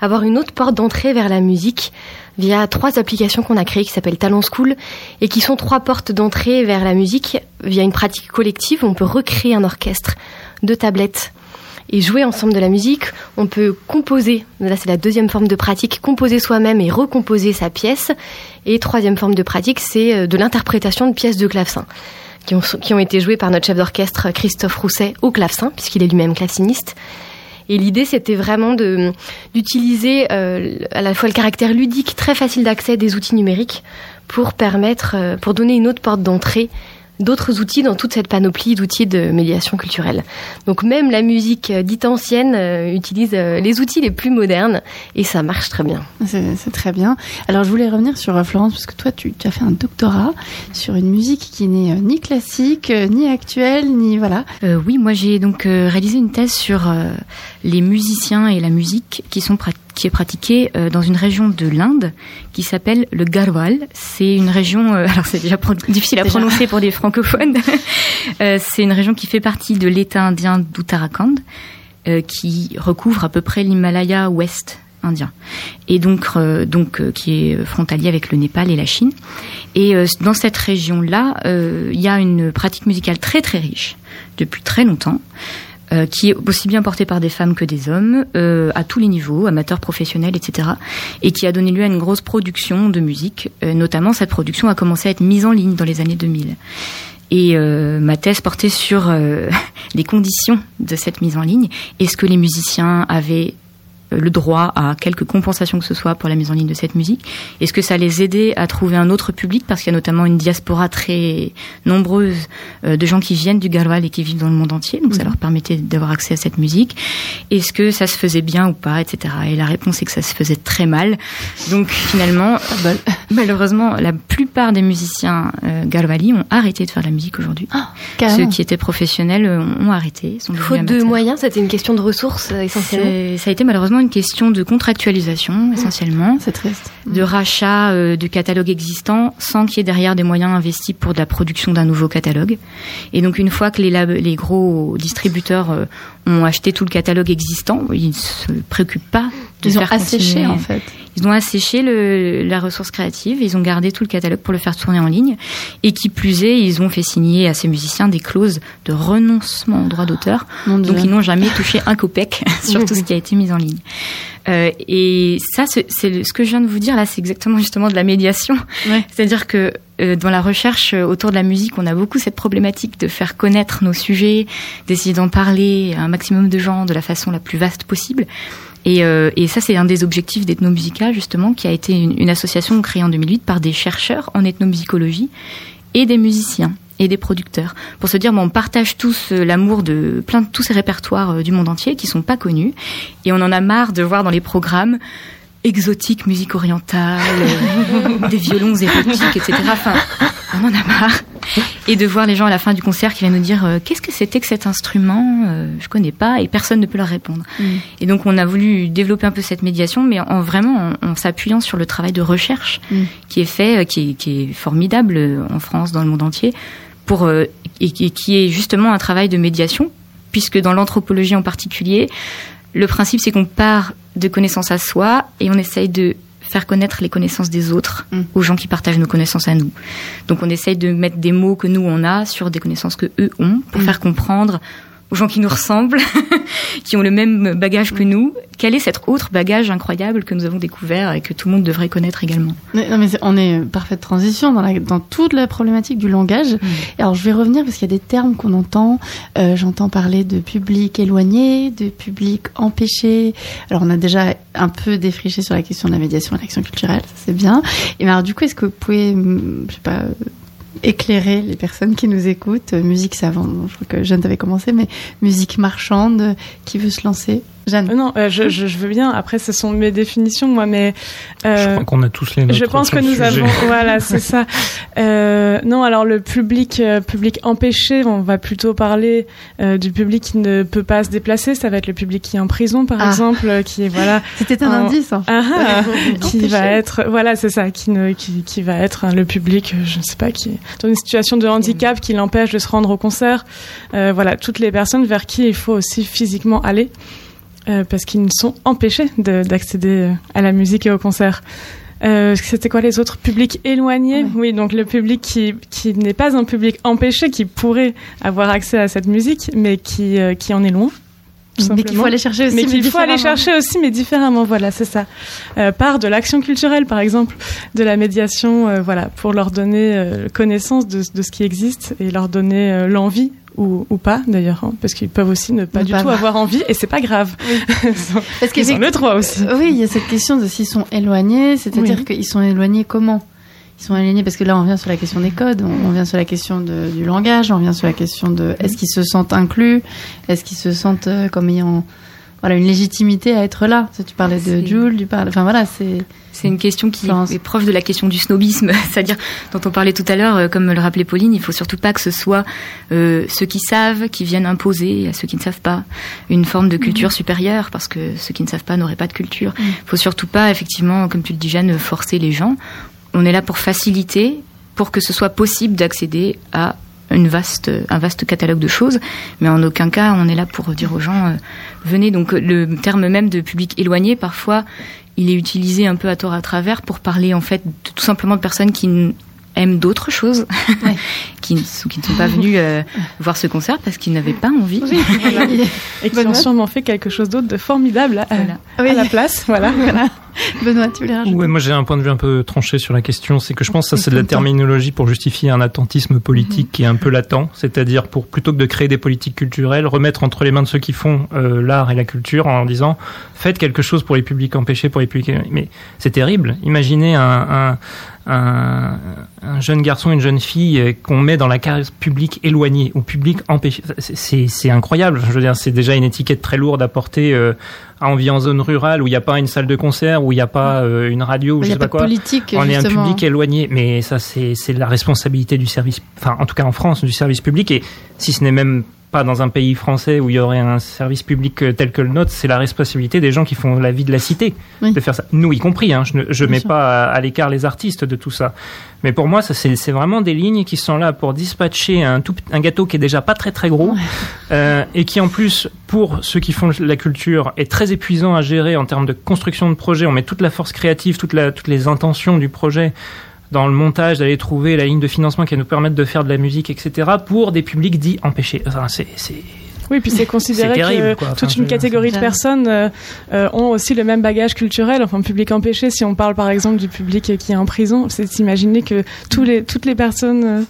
avoir une autre porte d'entrée vers la musique via trois applications qu'on a créées qui s'appellent Talent School et qui sont trois portes d'entrée vers la musique via une pratique collective. On peut recréer un orchestre de tablettes et jouer ensemble de la musique. On peut composer, là c'est la deuxième forme de pratique, composer soi-même et recomposer sa pièce. Et troisième forme de pratique, c'est euh, de l'interprétation de pièces de clavecin. Qui ont, été jouées par notre chef d'orchestre Christophe Rousset au clavecin, puisqu'il est lui-même claveciniste. Et l'idée, c'était vraiment d'utiliser euh, à la fois le caractère ludique, très facile d'accès des outils numériques pour permettre, euh, pour donner une autre porte d'entrée d'autres outils dans toute cette panoplie d'outils de médiation culturelle. Donc même la musique euh, dite ancienne euh, utilise euh, les outils les plus modernes et ça marche très bien. C'est très bien. Alors je voulais revenir sur Florence parce que toi tu, as fait un doctorat sur une musique qui n'est ni classique, ni actuelle, ni voilà. oui, moi j'ai donc réalisé une thèse sur les musiciens et la musique qui sont qui est pratiquée euh, dans une région de l'Inde qui s'appelle le Garhwal. C'est une région, euh, [LAUGHS] alors c'est déjà difficile à prononcer pour des francophones. [LAUGHS] Euh, c'est une région qui fait partie de l'État indien d'Uttarakhand, qui recouvre à peu près l'Himalaya ouest indien et donc donc qui est frontalier avec le Népal et la Chine et dans cette région là il y a une pratique musicale très très riche depuis très longtemps euh, qui est aussi bien porté par des femmes que des hommes, euh, à tous les niveaux, amateurs, professionnels, etc. Et qui a donné lieu à une grosse production de musique. Euh, notamment, cette production a commencé à être mise en ligne dans les années 2000. Et ma thèse portait sur [LAUGHS] les conditions de cette mise en ligne. Est-ce que les musiciens avaient euh, le droit à quelques compensations que ce soit pour la mise en ligne de cette musique Est-ce que ça les aidait à trouver un autre public? Parce qu'il y a notamment une diaspora très nombreuse euh, de gens qui viennent du Garwal et qui vivent dans le monde entier, donc ça mhm. leur permettait d'avoir accès à cette musique. Est-ce que ça se faisait bien ou pas, etc. Et la réponse est que ça se faisait très mal. Donc finalement, [LAUGHS] malheureusement, la plupart des musiciens euh, ont arrêté de faire de la musique aujourd'hui. Ah, Ceux qui étaient professionnels ont arrêté. Sont Faute de moyens, c'était une question de ressources essentiellement. Ça a été malheureusement une question de contractualisation essentiellement, c'est triste, de rachat euh, de catalogues existants sans qu'il y ait derrière des moyens investis pour de la production d'un nouveau catalogue. Et donc une fois que les, les gros distributeurs euh, ont acheté tout le catalogue existant, ils ne se préoccupent pas de ils faire ont asséché en fait. Ils ont asséché le, la ressource créative, ils ont gardé tout le catalogue pour le faire tourner en ligne, et qui plus est, ils ont fait signer à ces musiciens des clauses de renoncement au droit d'auteur, donc ils n'ont jamais touché un copec [LAUGHS] sur tout ce qui a été mis en ligne. Euh, et ça, c'est ce que je viens de vous dire là, c'est exactement justement de la médiation. C'est-à-dire que euh, dans la recherche autour de la musique, on a beaucoup cette problématique de faire connaître nos sujets, d'essayer d'en parler à un maximum de gens de la façon la plus vaste possible. Et, euh, et ça, c'est un des objectifs d'Ethnomusica, justement, qui a été une, association créée en 2008 par des chercheurs en ethnomusicologie et des musiciens et des producteurs. Pour se dire on partage tous euh, l'amour de plein de tous ces répertoires euh, du monde entier qui sont pas connus. Et on en a marre de voir dans les programmes exotique, musique orientale, euh, des violons érotiques, etc. Enfin, on en a marre. Et de voir les gens à la fin du concert qui viennent nous dire euh, qu'est-ce que c'était que cet instrument euh, Je connais pas et personne ne peut leur répondre. Mm. Et donc on a voulu développer un peu cette médiation, mais en vraiment en, s'appuyant sur le travail de recherche mm. qui est fait, qui est, qui est, formidable en France, dans le monde entier, pour et, et qui est justement un travail de médiation, puisque dans l'anthropologie en particulier, le principe c'est qu'on part de connaissances à soi et on essaye de faire connaître les connaissances des autres Mm. aux gens qui partagent nos connaissances à nous. Donc on essaye de mettre des mots que nous on a sur des connaissances que eux ont pour Mm. faire comprendre aux gens qui nous ressemblent, [LAUGHS] qui ont le même bagage que nous, quel est cet autre bagage incroyable que nous avons découvert et que tout le monde devrait connaître également? Mais, non, mais on est parfaite transition dans, la, dans toute la problématique du langage. Et alors, je vais revenir parce qu'il y a des termes qu'on entend. Euh, J'entends parler de public éloigné, de public empêché. Alors, on a déjà un peu défriché sur la question de la médiation et l'action culturelle, c'est bien. Et mais alors, du coup, est-ce que vous pouvez, je sais pas, éclairer les personnes qui nous écoutent. Euh, Musique savante, je crois que Jeanne avait commencé, mais musique marchande, euh, qui veut se lancer? Jeanne Euh, non, euh, je, je, je veux bien. Après, ce sont mes définitions, moi, mais Je euh, crois qu'on a tous les nôtres. je pense que nous sujet. avons, voilà, [LAUGHS] c'est ça. Euh, non, alors le public, euh, public empêché, on va plutôt parler euh, du public qui ne peut pas se déplacer. Ça va être le public qui est en prison, par Ah. exemple, qui est voilà, [LAUGHS] C'était un En- indice. hein. ah, ah, [LAUGHS] qui Empêché. va être, voilà, c'est ça, qui ne, qui, qui va être hein, le public, je ne sais pas, qui est dans une situation de handicap qui l'empêche de se rendre au concert. Euh, voilà, toutes les personnes vers qui il faut aussi physiquement aller. Euh, parce qu'ils sont empêchés de- d'accéder euh, à la musique et au concert. Euh, C'était quoi les autres publics éloignés Ouais. Oui, donc le public qui, qui n'est pas un public empêché, qui pourrait avoir accès à cette musique, mais qui, euh, qui en est loin. Mais qu'il faut aller chercher aussi. Mais qu'il faut aller différemment. chercher aussi, mais différemment, voilà, c'est ça. Euh, par de l'action culturelle, par exemple, de la médiation, euh, voilà, pour leur donner euh, connaissance de, de ce qui existe et leur donner l'envie ou, ou pas, d'ailleurs, hein, parce qu'ils peuvent aussi ne pas Ne du pas tout avoir. envie, et c'est pas grave. Parce [LAUGHS] Ils ont le droit aussi. Euh, Oui, il y a cette question de s'ils sont éloignés, c'est-à-dire Oui. qu'ils sont éloignés comment? Ils sont éloignés parce que là, on vient sur la question des codes, on, on vient sur la question de- du langage, on vient sur la question de est-ce qu'ils se sentent inclus, est-ce qu'ils se sentent euh, comme ayant voilà une légitimité à être là. Tu parlais de Jules, tu parles, enfin voilà, c'est C'est une question qui est proche de la question du snobisme, [LAUGHS] c'est-à-dire dont on parlait tout à l'heure, euh, comme le rappelait Pauline, il faut surtout pas que ce soit euh, ceux qui savent qui viennent imposer à ceux qui ne savent pas une forme de culture supérieure, parce que ceux qui ne savent pas n'auraient pas de culture. Il faut surtout pas, effectivement, comme tu le dis Jeanne, forcer les gens. On est là pour faciliter, pour que ce soit possible d'accéder à une vaste, un vaste catalogue de choses, mais en aucun cas on est là pour dire aux gens euh, venez. Donc le terme même de public éloigné, parfois, il est utilisé un peu à tort à travers pour parler en fait de- tout simplement de personnes qui aiment d'autres choses, Ouais. [LAUGHS] qui, ne sont- qui ne sont pas venus euh, voir ce concert parce qu'ils n'avaient pas envie. [LAUGHS] Et qui Benoît ont sûrement fait quelque chose d'autre de formidable à, Voilà. à Oui. la place. Voilà. voilà. [LAUGHS] Benoît, tu voulais rajouter Ouais, moi j'ai un point de vue un peu tranché sur la question, c'est que je pense que ça c'est de la terminologie pour justifier un attentisme politique qui est un peu latent, c'est-à-dire pour plutôt que de créer des politiques culturelles, remettre entre les mains de ceux qui font euh, l'art et la culture en disant faites quelque chose pour les publics empêchés, pour les publics. Mais c'est terrible. Imaginez un, un, un, un jeune garçon, une jeune fille qu'on met dans la case public éloigné ou public empêché. C'est- incroyable. Je veux dire, c'est déjà une étiquette très lourde à porter. Euh, à on vit en zone rurale où il n'y a pas une salle de concert, où il n'y a pas euh, une radio, Il je sais pas quoi. politique, On est un public éloigné, mais ça c'est c'est la responsabilité du service, enfin en tout cas en France du service public et si ce n'est même pas dans un pays français où il y aurait un service public euh, tel que le nôtre, c'est la responsabilité des gens qui font la vie de la cité Oui. de faire ça. Nous y compris, hein, je ne je mets sûr. pas à, à l'écart les artistes de tout ça. Mais pour moi, ça c'est c'est vraiment des lignes qui sont là pour dispatcher un tout un gâteau qui est déjà pas très très gros Ouais. euh, et qui en plus pour ceux qui font la culture est très épuisant à gérer en termes de construction de projet. On met toute la force créative, toute la, toutes les intentions du projet dans le montage, d'aller trouver la ligne de financement qui va nous permettre de faire de la musique, etc. pour des publics dits empêchés. Enfin, c'est c'est- Oui, puis c'est [LAUGHS] considéré C'est terrible, que quoi. Enfin, toute une catégorie de personnes euh, euh, ont aussi le même bagage culturel, enfin public empêché. Si on parle par exemple du public qui est en prison, c'est s'imaginer que tous les, toutes les personnes euh,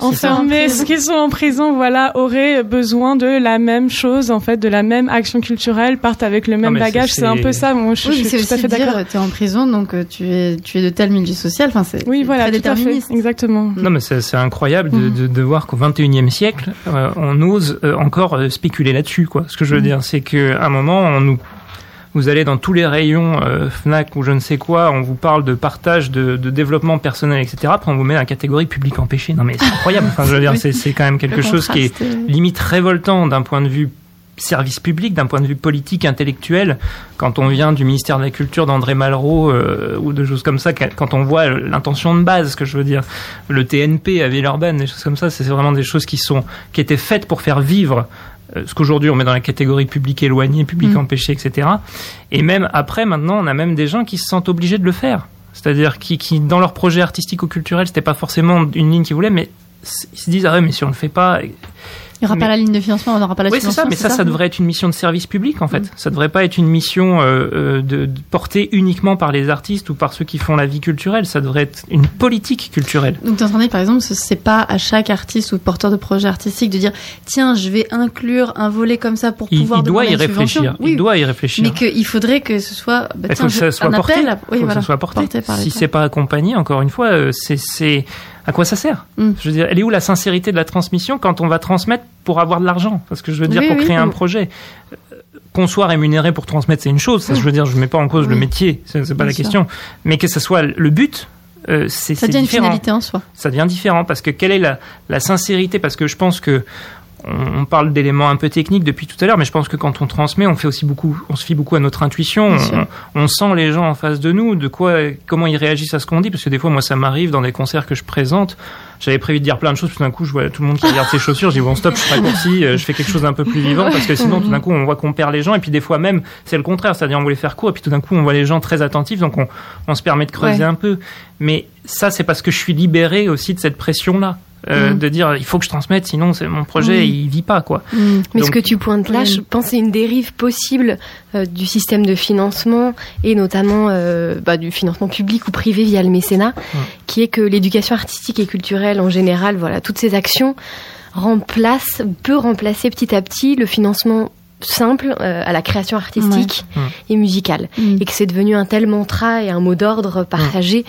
enfermées, ça. qui sont en prison, voilà, auraient besoin de la même chose, en fait, de la même action culturelle, partent avec le même bagage. c'est- C'est un peu ça. Moi, je, Oui, je suis tout à fait d'accord. dire, tu es en prison, donc tu es, tu es de tel milieu social. Enfin, c'est Oui, c'est voilà, très tout à fait, déterministe. exactement. Non, mais c'est c'est incroyable de, Mhm. de, de voir qu'au 21e siècle, euh, on ose euh, encore euh, spéculer là-dessus. Quoi. Ce que je veux Mhm. dire, c'est qu'à un moment, on nous, vous allez dans tous les rayons euh, Fnac ou je ne sais quoi, on vous parle de partage, de, de développement personnel, etc. Après, on vous met dans la catégorie public empêché. Non, mais c'est incroyable. Enfin, je veux dire, c'est quand même quelque chose qui est euh, limite révoltant d'un point de vue service public, d'un point de vue politique, intellectuel, quand on vient du ministère de la Culture d'André Malraux euh, ou de choses comme ça, quand on voit l'intention de base, ce que je veux dire, le TNP à Villeurbanne, des choses comme ça, c'est vraiment des choses qui sont qui étaient faites pour faire vivre ce qu'aujourd'hui on met dans la catégorie public éloigné, public Mm. empêché, etc. Et même après, maintenant, on a même des gens qui se sentent obligés de le faire. C'est-à-dire qui, qui, dans leur projet artistique ou culturel, c'était pas forcément une ligne qu'ils voulaient, mais ils se disent ah ouais, mais si on le fait pas, Il n'y aura pas la ligne de financement, on n'aura pas la oui, c'est ça, mais ça, ça devrait être une mission de service public, en fait. Mm. Ça devrait pas être une mission euh, euh, de, de portée uniquement par les artistes ou par ceux qui font la vie culturelle. Ça devrait être une politique culturelle. Donc, dire, par exemple, ce c'est pas à chaque artiste ou porteur de projet artistique de dire tiens, je vais inclure un volet comme ça pour Il, pouvoir il doit y réfléchir. Oui, il doit y réfléchir. mais qu'il faudrait que ce soit bah, Il tiens, faut que je- ça soit un porté. appel. à- faut Oui, que voilà, ça soit porté. par si c'est pas accompagné, encore une fois, euh, c'est, c'est à quoi ça sert? Mm. Je veux dire, elle est où la sincérité de la transmission quand on va transmettre pour avoir de l'argent Parce que je veux dire, Oui, pour oui, créer un projet, qu'on soit rémunéré pour transmettre, c'est une chose. Ça, je veux dire, je mets pas en cause le métier, c'est, pas Bien la sûr. question. Mais que ce soit le but. euh, c'est, Ça devient une différent. finalité en soi. ça devient différent parce que quelle est la, la sincérité? Parce que je pense que on, parle d'éléments un peu techniques depuis tout à l'heure, mais je pense que quand on transmet, on fait aussi beaucoup, on se fie beaucoup à notre intuition. On, on sent les gens en face de nous, de quoi, comment ils réagissent à ce qu'on dit. Parce que des fois, moi, ça m'arrive dans des concerts que je présente. J'avais prévu de dire plein de choses, tout d'un coup, je vois tout le monde qui regarde ses chaussures. Je dis bon, stop, je raccourcis, euh, je fais quelque chose d'un peu plus vivant, parce que sinon, tout d'un coup, on voit qu'on perd les gens. Et puis des fois même, c'est le contraire, c'est-à-dire on voulait faire court, et puis tout d'un coup, on voit les gens très attentifs, donc on, on se permet de creuser Ouais. un peu. Mais ça, c'est parce que je suis libéré aussi de cette pression-là. Euh, Mhm. de dire il faut que je transmette sinon c'est mon projet Oui. il vit pas quoi Mm. Mais Donc- ce que tu pointes là, je pense, c'est une dérive possible euh, du système de financement et notamment euh, bah, du financement public ou privé via le mécénat, qui est que l'éducation artistique et culturelle en général, voilà, toutes ces actions remplacent, peut remplacer petit à petit le financement simple euh, à la création artistique Ouais. et musicale, Mm. et que c'est devenu un tel mantra et un mot d'ordre partagé.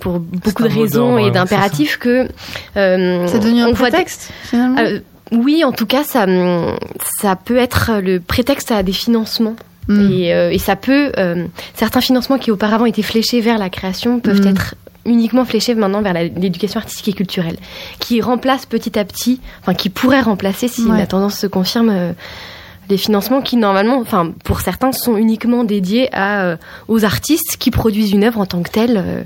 Pour beaucoup de raisons et d'impératifs que euh, C'est devenu un prétexte, finalement. euh, oui, en tout cas, ça, ça peut être le prétexte à des financements. Mm. Et, euh, et ça peut. euh, certains financements qui auparavant étaient fléchés vers la création peuvent Mm. être uniquement fléchés maintenant vers l'éducation artistique et culturelle, qui remplace petit à petit, enfin qui pourrait remplacer, si Ouais. la tendance se confirme, euh, les financements qui normalement, enfin pour certains, sont uniquement dédiés à, euh, aux artistes qui produisent une œuvre en tant que telle, euh,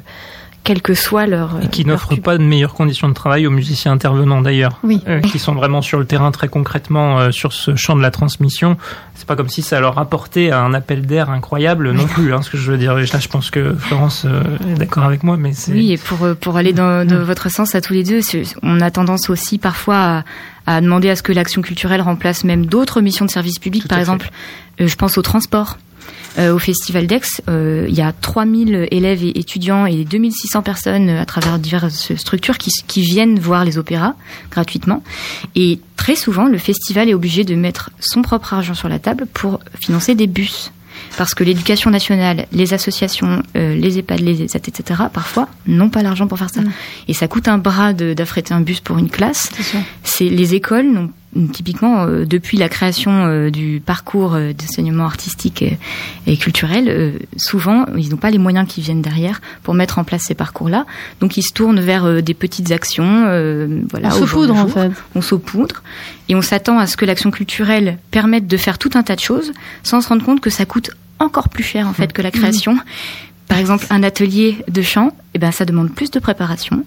quel que soit leur. et qui n'offre pas de meilleures conditions de travail aux musiciens intervenants d'ailleurs Oui. euh, qui sont vraiment sur le terrain très concrètement euh, sur ce champ de la transmission. C'est pas comme si ça leur apportait un appel d'air incroyable non plus. Hein, ce que je veux dire, là, je pense que Florence euh, est d'accord avec moi, mais c'est Oui, et pour, euh, pour aller dans, dans votre sens à tous les deux, c'est- on a tendance aussi parfois à, à demander à ce que l'action culturelle remplace même d'autres missions de service public. Tout Par fait. exemple, euh, je pense au transport. Euh, au Festival d'Aix, euh, il y a 3000 élèves et étudiants et 2600 personnes à travers diverses structures qui, qui viennent voir les opéras gratuitement. Et très souvent, le festival est obligé de mettre son propre argent sur la table pour financer des bus. Parce que l'éducation nationale, les associations, euh, les EHPAD, les ESAT, etc., parfois, n'ont pas l'argent pour faire ça. Mm. Et ça coûte un bras d'affréter un bus pour une classe. C'est les écoles n'ont typiquement euh, depuis la création euh, du parcours euh, d'enseignement artistique et, culturel, euh, souvent ils n'ont pas les moyens qui viennent derrière pour mettre en place ces parcours-là. Donc ils se tournent vers euh, des petites actions, euh, voilà, On saupoudre, en fait. On saupoudre et on s'attend à ce que l'action culturelle permette de faire tout un tas de choses sans se rendre compte que ça coûte encore plus cher en fait que la création. Par exemple, un atelier de chant, eh ben, ça demande plus de préparation,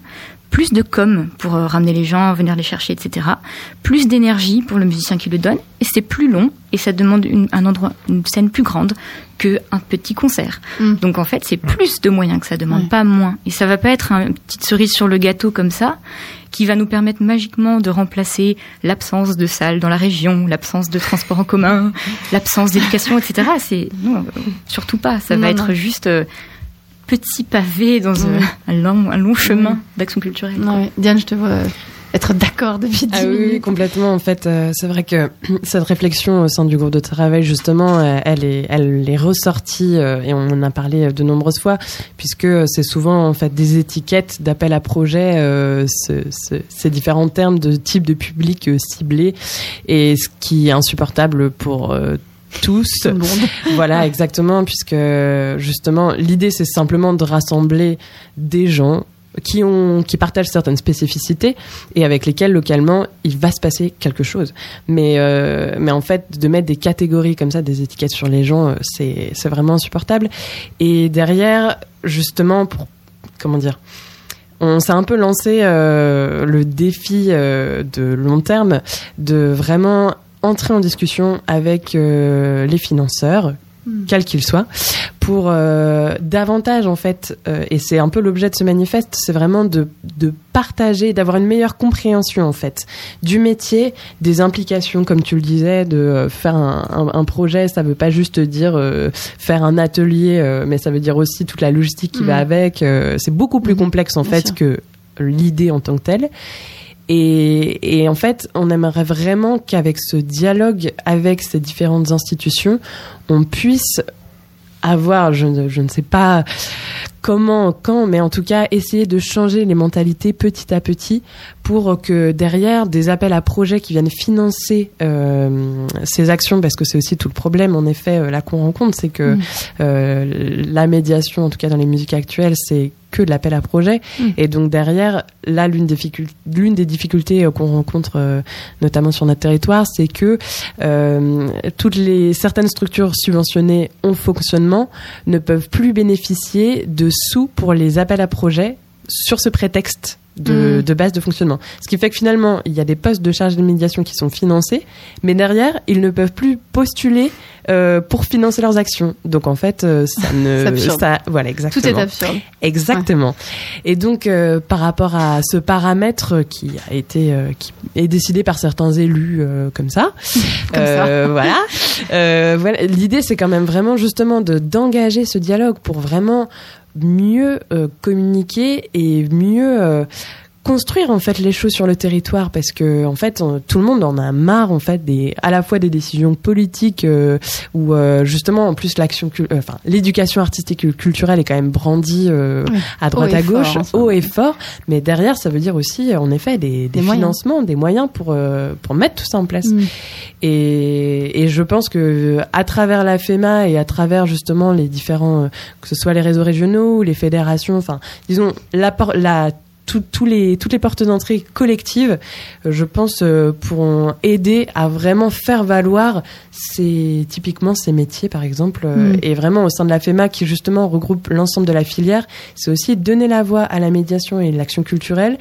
plus de com pour euh, ramener les gens, venir les chercher, etc. Plus d'énergie pour le musicien qui le donne, et c'est plus long, et ça demande une, un endroit, une scène plus grande que un petit concert. Mm. Donc en fait, c'est plus de moyens que ça demande, Ouais. pas moins. Et ça va pas être un- une petite cerise sur le gâteau comme ça, qui va nous permettre magiquement de remplacer l'absence de salles dans la région, l'absence de transport en commun, [LAUGHS] l'absence d'éducation, etc. C'est non, euh, surtout pas. Ça Non, va non. être juste euh, petit pavé dans un, long, un long chemin d'action culturelle. Non, oui. Diane, je te vois euh, être d'accord depuis 10 Ah oui, oui, minutes. complètement. En fait, euh, c'est vrai que [CLEARS THROAT] cette réflexion au sein du groupe de travail, justement, euh, elle est, elle est ressortie euh, et on en a parlé de nombreuses fois, puisque c'est souvent en fait des étiquettes d'appel à projet, euh, ce- ce- ces différents termes de type de public euh, ciblé, et ce qui est insupportable pour euh, tous. Tout le monde. [LAUGHS] Voilà, exactement, puisque justement, l'idée, c'est simplement de rassembler des gens qui ont, qui partagent certaines spécificités et avec lesquels localement il va se passer quelque chose. Mais, euh, mais en fait, de mettre des catégories comme ça, des étiquettes sur les gens, euh, c'est, c'est vraiment insupportable. Et derrière, justement, pour, comment dire, on s'est un peu lancé euh, le défi euh, de long terme de vraiment entrer en discussion avec les financeurs, Hmm. quel qu'il soit, pour euh, davantage en fait, euh, et c'est un peu l'objet de ce manifeste, c'est vraiment de, de partager, d'avoir une meilleure compréhension en fait du métier, des implications, comme tu le disais, de euh, faire un, un, projet, ça veut pas juste dire faire un atelier, mais ça veut dire aussi toute la logistique qui va hmm. avec. c'est beaucoup plus hmm. complexe en fait que l'idée en tant que telle. Et, et, en fait, on aimerait vraiment qu'avec ce dialogue avec ces différentes institutions, on puisse avoir, je ne, je ne sais pas comment, quand, mais en tout cas essayer de changer les mentalités petit à petit pour que derrière des appels à projets qui viennent financer euh, ces actions, parce que c'est aussi tout le problème en effet euh, là qu'on rencontre, c'est que mm. euh, la médiation, en tout cas dans les musiques actuelles, c'est que de l'appel à projet. Mm. Et donc derrière, là, l'une des, l'une des difficultés euh, qu'on rencontre, euh, notamment sur notre territoire, c'est que euh, toutes les certaines structures subventionnées en fonctionnement ne peuvent plus bénéficier de sous pour les appels à projets sur ce prétexte de, mm. de, base de fonctionnement. Ce qui fait que finalement, il y a des postes de charge de médiation qui sont financés, mais derrière, ils ne peuvent plus postuler euh, pour financer leurs actions. Donc en fait, euh, ça [LAUGHS] ne, ça, voilà exactement. Tout est absurde. Exactement. Et donc euh, par rapport à ce paramètre qui a été, euh, qui est décidé par certains élus comme ça, [LAUGHS] comme ça. voilà. [LAUGHS] voilà. L'idée, c'est quand même vraiment justement de d'engager ce dialogue pour vraiment mieux euh, communiquer et mieux euh, construire en fait les choses sur le territoire parce que en fait tout le monde en a marre en fait des à la fois des décisions politiques euh, ou justement en plus l'action enfin l'éducation artistique et culturelle est quand même brandie à droite à gauche haut et fort. Mais derrière ça veut dire aussi en effet des, des, financements des moyens pour pour mettre tout ça en place. Mm. et, et je pense que à travers la FEMA et à travers justement les différents que ce soit les réseaux régionaux ou les fédérations enfin disons la la tous les, toutes les portes d'entrée collectives, euh, je pense, euh, pourront aider à vraiment faire valoir ces, typiquement ces métiers, par exemple, euh, mm. et vraiment au sein de la FEMA, qui justement regroupe l'ensemble de la filière, c'est aussi donner la voix à la médiation et l'action culturelle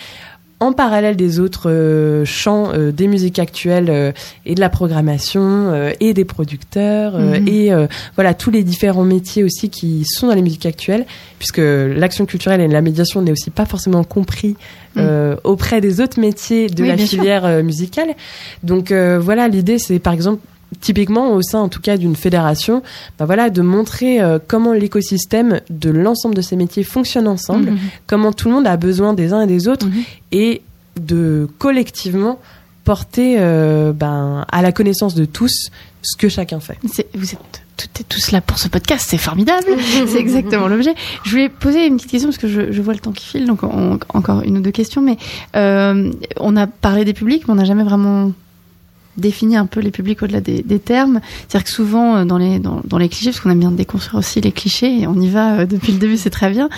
en parallèle des autres euh, champs euh, des musiques actuelles euh, et de la programmation et des producteurs mhm. et voilà tous les différents métiers aussi qui sont dans les musiques actuelles puisque l'action culturelle et la médiation n'est aussi pas forcément compris mhm. auprès des autres métiers de la filière musicale donc voilà l'idée c'est par exemple typiquement au sein en tout cas d'une fédération, bah voilà, de montrer euh, comment l'écosystème de l'ensemble de ces métiers fonctionne ensemble, mhm. comment tout le monde a besoin des uns et des autres, mhm. et de collectivement porter euh, ben, à la connaissance de tous ce que chacun fait. Vous êtes toutes et tous là pour ce podcast, c'est formidable, [LAUGHS] c'est exactement l'objet. Je voulais poser une petite question parce que je, vois le temps qui file, donc encore une ou deux questions, mais euh, on a parlé des publics, mais on n'a jamais vraiment définir un peu les publics au-delà des, termes. C'est-à-dire que souvent, euh, dans les, dans, les clichés, parce qu'on aime bien déconstruire aussi les clichés, et on y va euh, depuis le début, c'est très bien,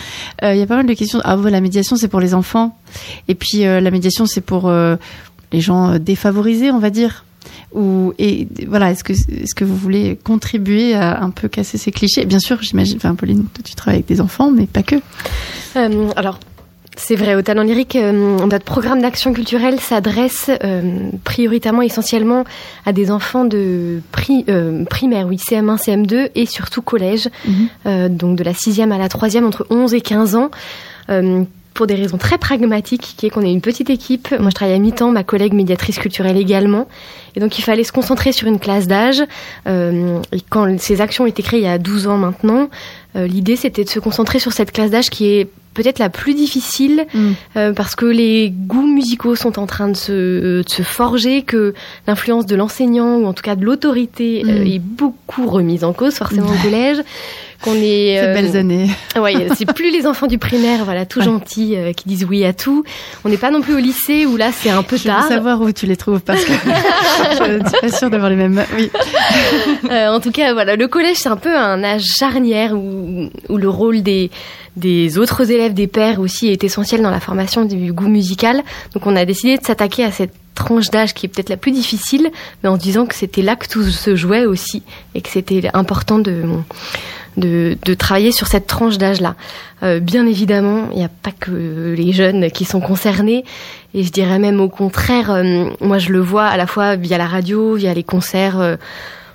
euh, il y a pas mal de questions. Ah, la médiation, c'est pour les enfants. Et puis, la médiation, c'est pour les gens défavorisés, on va dire. Ou, et voilà, est-ce que, est-ce que vous voulez contribuer à un peu casser ces clichés? Bien sûr, j'imagine, enfin, Pauline, tu travailles avec des enfants, mais pas que. alors, c'est vrai, au Talent Lyrique, euh, notre programme d'action culturelle s'adresse euh, prioritairement, essentiellement à des enfants de euh, primaire, oui, CM1, CM2 et surtout collège, mhm. donc de la sixième à la troisième, entre 11 et 15 ans pour des raisons très pragmatiques, qui est qu'on est une petite équipe. Moi, je travaille à mi-temps, ma collègue médiatrice culturelle également. Et donc, il fallait se concentrer sur une classe d'âge. et quand ces actions ont été créées il y a 12 ans maintenant, l'idée, c'était de se concentrer sur cette classe d'âge qui est peut-être la plus difficile mm. euh, parce que les goûts musicaux sont en train de se, de se forger, que l'influence de l'enseignant ou en tout cas de l'autorité euh, mm. est beaucoup remise en cause forcément au collège qu'on est ces belles euh, années. [LAUGHS] Ouais, c'est plus les enfants du primaire, voilà, tout gentils, qui disent oui à tout. On n'est pas non plus au lycée où là c'est un peu tard. Je veux savoir où tu les trouves parce que [LAUGHS] je suis pas sûre d'avoir les mêmes. Oui. en tout cas, voilà, le collège c'est un peu un âge charnière où, où le rôle des des autres élèves, des pères aussi, est essentiel dans la formation du goût musical. Donc on a décidé de s'attaquer à cette tranche d'âge qui est peut-être la plus difficile, mais en disant que c'était là que tout se jouait aussi et que c'était important de de, de travailler sur cette tranche d'âge-là. Euh, bien évidemment, il n'y a pas que les jeunes qui sont concernés, et je dirais même au contraire, euh, moi je le vois à la fois via la radio, via les concerts, euh,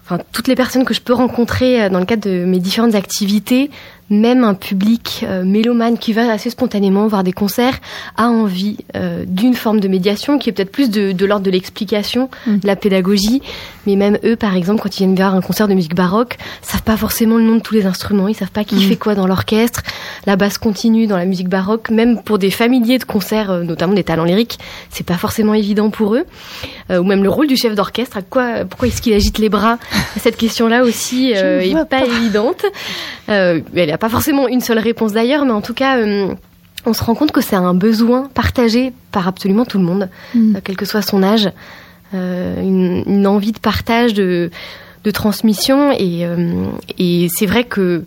enfin toutes les personnes que je peux rencontrer dans le cadre de mes différentes activités même un public euh, mélomane qui va assez spontanément voir des concerts a envie euh, d'une forme de médiation qui est peut-être plus de, l'ordre de l'explication, mm. de la pédagogie. Mais même eux, par exemple, quand ils viennent voir un concert de musique baroque, savent pas forcément le nom de tous les instruments, ils savent pas qui mm. fait quoi dans l'orchestre. La basse continue dans la musique baroque, même pour des familiers de concerts, euh, notamment des talents lyriques, c'est pas forcément évident pour eux. ou même le rôle du chef d'orchestre, à quoi, pourquoi est-ce qu'il agite les bras? Cette question-là aussi [LAUGHS] est pas, pas, évidente. elle est pas forcément une seule réponse d'ailleurs, mais en tout cas, euh, on se rend compte que c'est un besoin partagé par absolument tout le monde, mm. euh, quel que soit son âge, euh, une, envie de partage, de, transmission, et, et c'est vrai que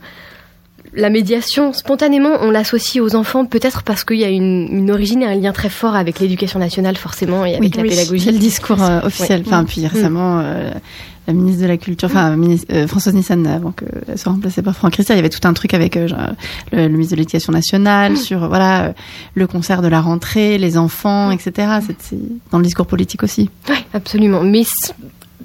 la médiation, spontanément, on l'associe aux enfants, peut-être parce qu'il y a une, origine et un lien très fort avec l'éducation nationale, forcément, et avec la pédagogie. C'est le discour officiel. Enfin, puis mm. récemment, la ministre de la Culture, enfin euh, Françoise Nissan avant qu'elle soit remplacée par Franck Christian, il y avait tout un truc avec euh, le, ministre de l'Éducation nationale mm. sur voilà le concert de la rentrée, les enfants, etc. C'est dans le discours politique aussi. Oui, absolument. Mais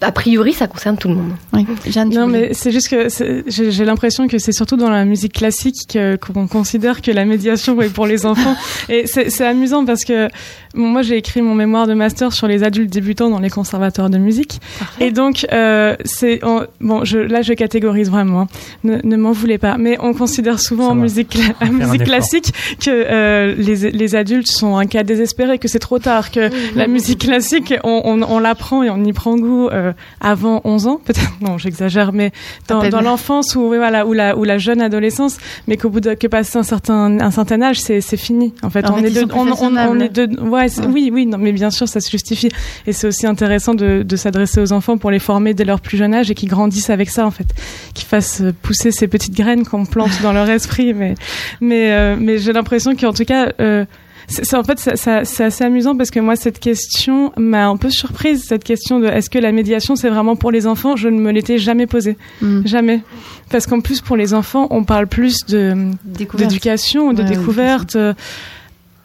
a priori, ça concerne tout le monde. Oui. Jeanne, non, mais c'est juste que j'ai l'impression que c'est surtout dans la musique classique qu'on considère que la médiation est pour les enfants. [LAUGHS] Et c'est amusant parce que moi, j'ai écrit mon mémoire de master sur les adultes débutants dans les conservatoires de musique. Et donc, euh, c'est bon, je, là, je catégorise vraiment. Hein. Ne, ne m'en voulez pas. Mais on considère souvent en musique, musique classique que euh, les, les, adultes sont un cas désespéré, que c'est trop tard, que la musique classique, on, on, on l'apprend et on y prend goût euh, avant 11 ans. Peut-être, non, j'exagère, mais dans, dans l'enfance ou voilà, ou la ou la jeune adolescence, mais qu'au bout de que passer un certain un certain âge, c'est c'est fini. En fait, on, est de, on, on, est de, ouais, oui, oui, non, mais bien sûr, ça se justifie. Et c'est aussi intéressant de, s'adresser aux enfants pour les former dès leur plus jeune âge et qu'ils grandissent avec ça, en fait, qu'ils fassent pousser ces petites graines qu'on plante dans leur esprit. [LAUGHS] Mais, mais, euh, mais j'ai l'impression qu'en tout cas. Euh, c'est en fait c'est assez amusant parce que moi cette question m'a un peu surprise cette question de est-ce que la médiation c'est vraiment pour les enfants? Je ne me l'étais jamais posée mm. jamais parce qu'en plus pour les enfants on parle plus de d'éducation de découverte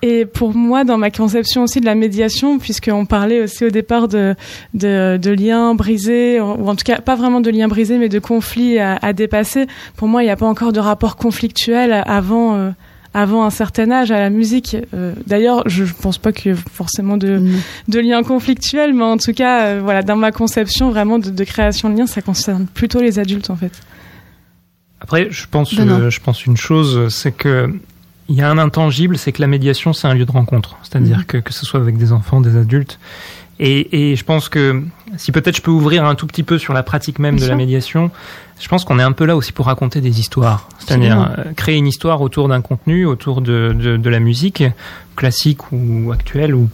et pour moi, dans ma conception aussi de la médiation, puisqu'on parlait aussi au départ de, de, de, liens brisés, ou en tout cas pas vraiment de liens brisés, mais de conflits à, à dépasser, pour moi, il n'y a pas encore de rapport conflictuel avant, euh, avant un certain âge à la musique. Euh, d'ailleurs, je ne pense pas qu'il y ait forcément de, de liens conflictuels, mais en tout cas, euh, voilà, dans ma conception vraiment de, de, création de liens, ça concerne plutôt les adultes en fait. Après, je pense, je pense une chose, c'est que il y a un intangible, c'est que la médiation, c'est un lieu de rencontre. C'est-à-dire mhm. que, que ce soit avec des enfants, des adultes. Et, et je pense que si peut-être je peux ouvrir un tout petit peu sur la pratique même de la médiation, je pense qu'on est un peu là aussi pour raconter des histoires. C'est-à-dire euh, créer une histoire autour d'un contenu, autour de, de, de, la musique, classique ou actuelle, ou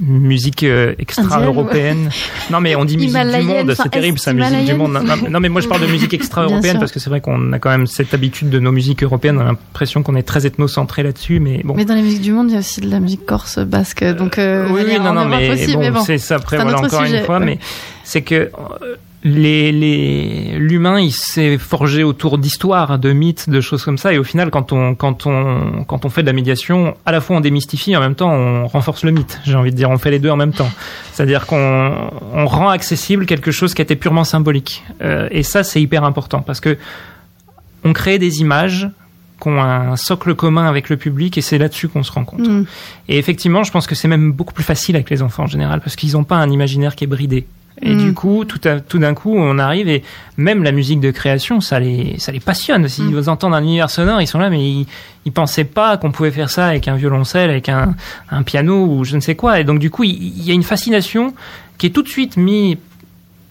musique euh, extra-européenne. Non, mais on dit musique du monde, c'est terrible ça, musique du monde. Non, mais moi je parle de musique extra-européenne parce que c'est vrai qu'on a quand même cette habitude de nos musiques européennes. On a l'impression qu'on est très ethnocentré là-dessus, mais bon. Mais dans les musiques du monde, il y a aussi de la musique corse, basque, donc. Euh, oui, oui, non, non, mais bon, c'est ça. Après, voilà, encore une fois, mais c'est que les, les, l'humain, il s'est forgé autour d'histoires, de mythes, de choses comme ça. Et au final, quand on, quand on, quand on fait de la médiation, à la fois on démystifie, en même temps on renforce le mythe. J'ai envie de dire, on fait les deux en même temps. C'est-à-dire qu'on on rend accessible quelque chose qui était purement symbolique. Euh, et ça, c'est hyper important parce que on crée des images qui ont un socle commun avec le public et c'est là-dessus qu'on se rend compte. Mm. Et effectivement, je pense que c'est même beaucoup plus facile avec les enfants en général parce qu'ils n'ont pas un imaginaire qui est bridé. Et du mm. coup, tout, tout d'un coup, on arrive et même la musique de création, ça les, ça les passionne. S'ils mm. entendent un univers sonore, ils sont là, mais ils, ils pensaient pas qu'on pouvait faire ça avec un violoncelle, avec un, un piano ou je ne sais quoi. Et donc, du coup, il, il y a une fascination qui est tout de suite mise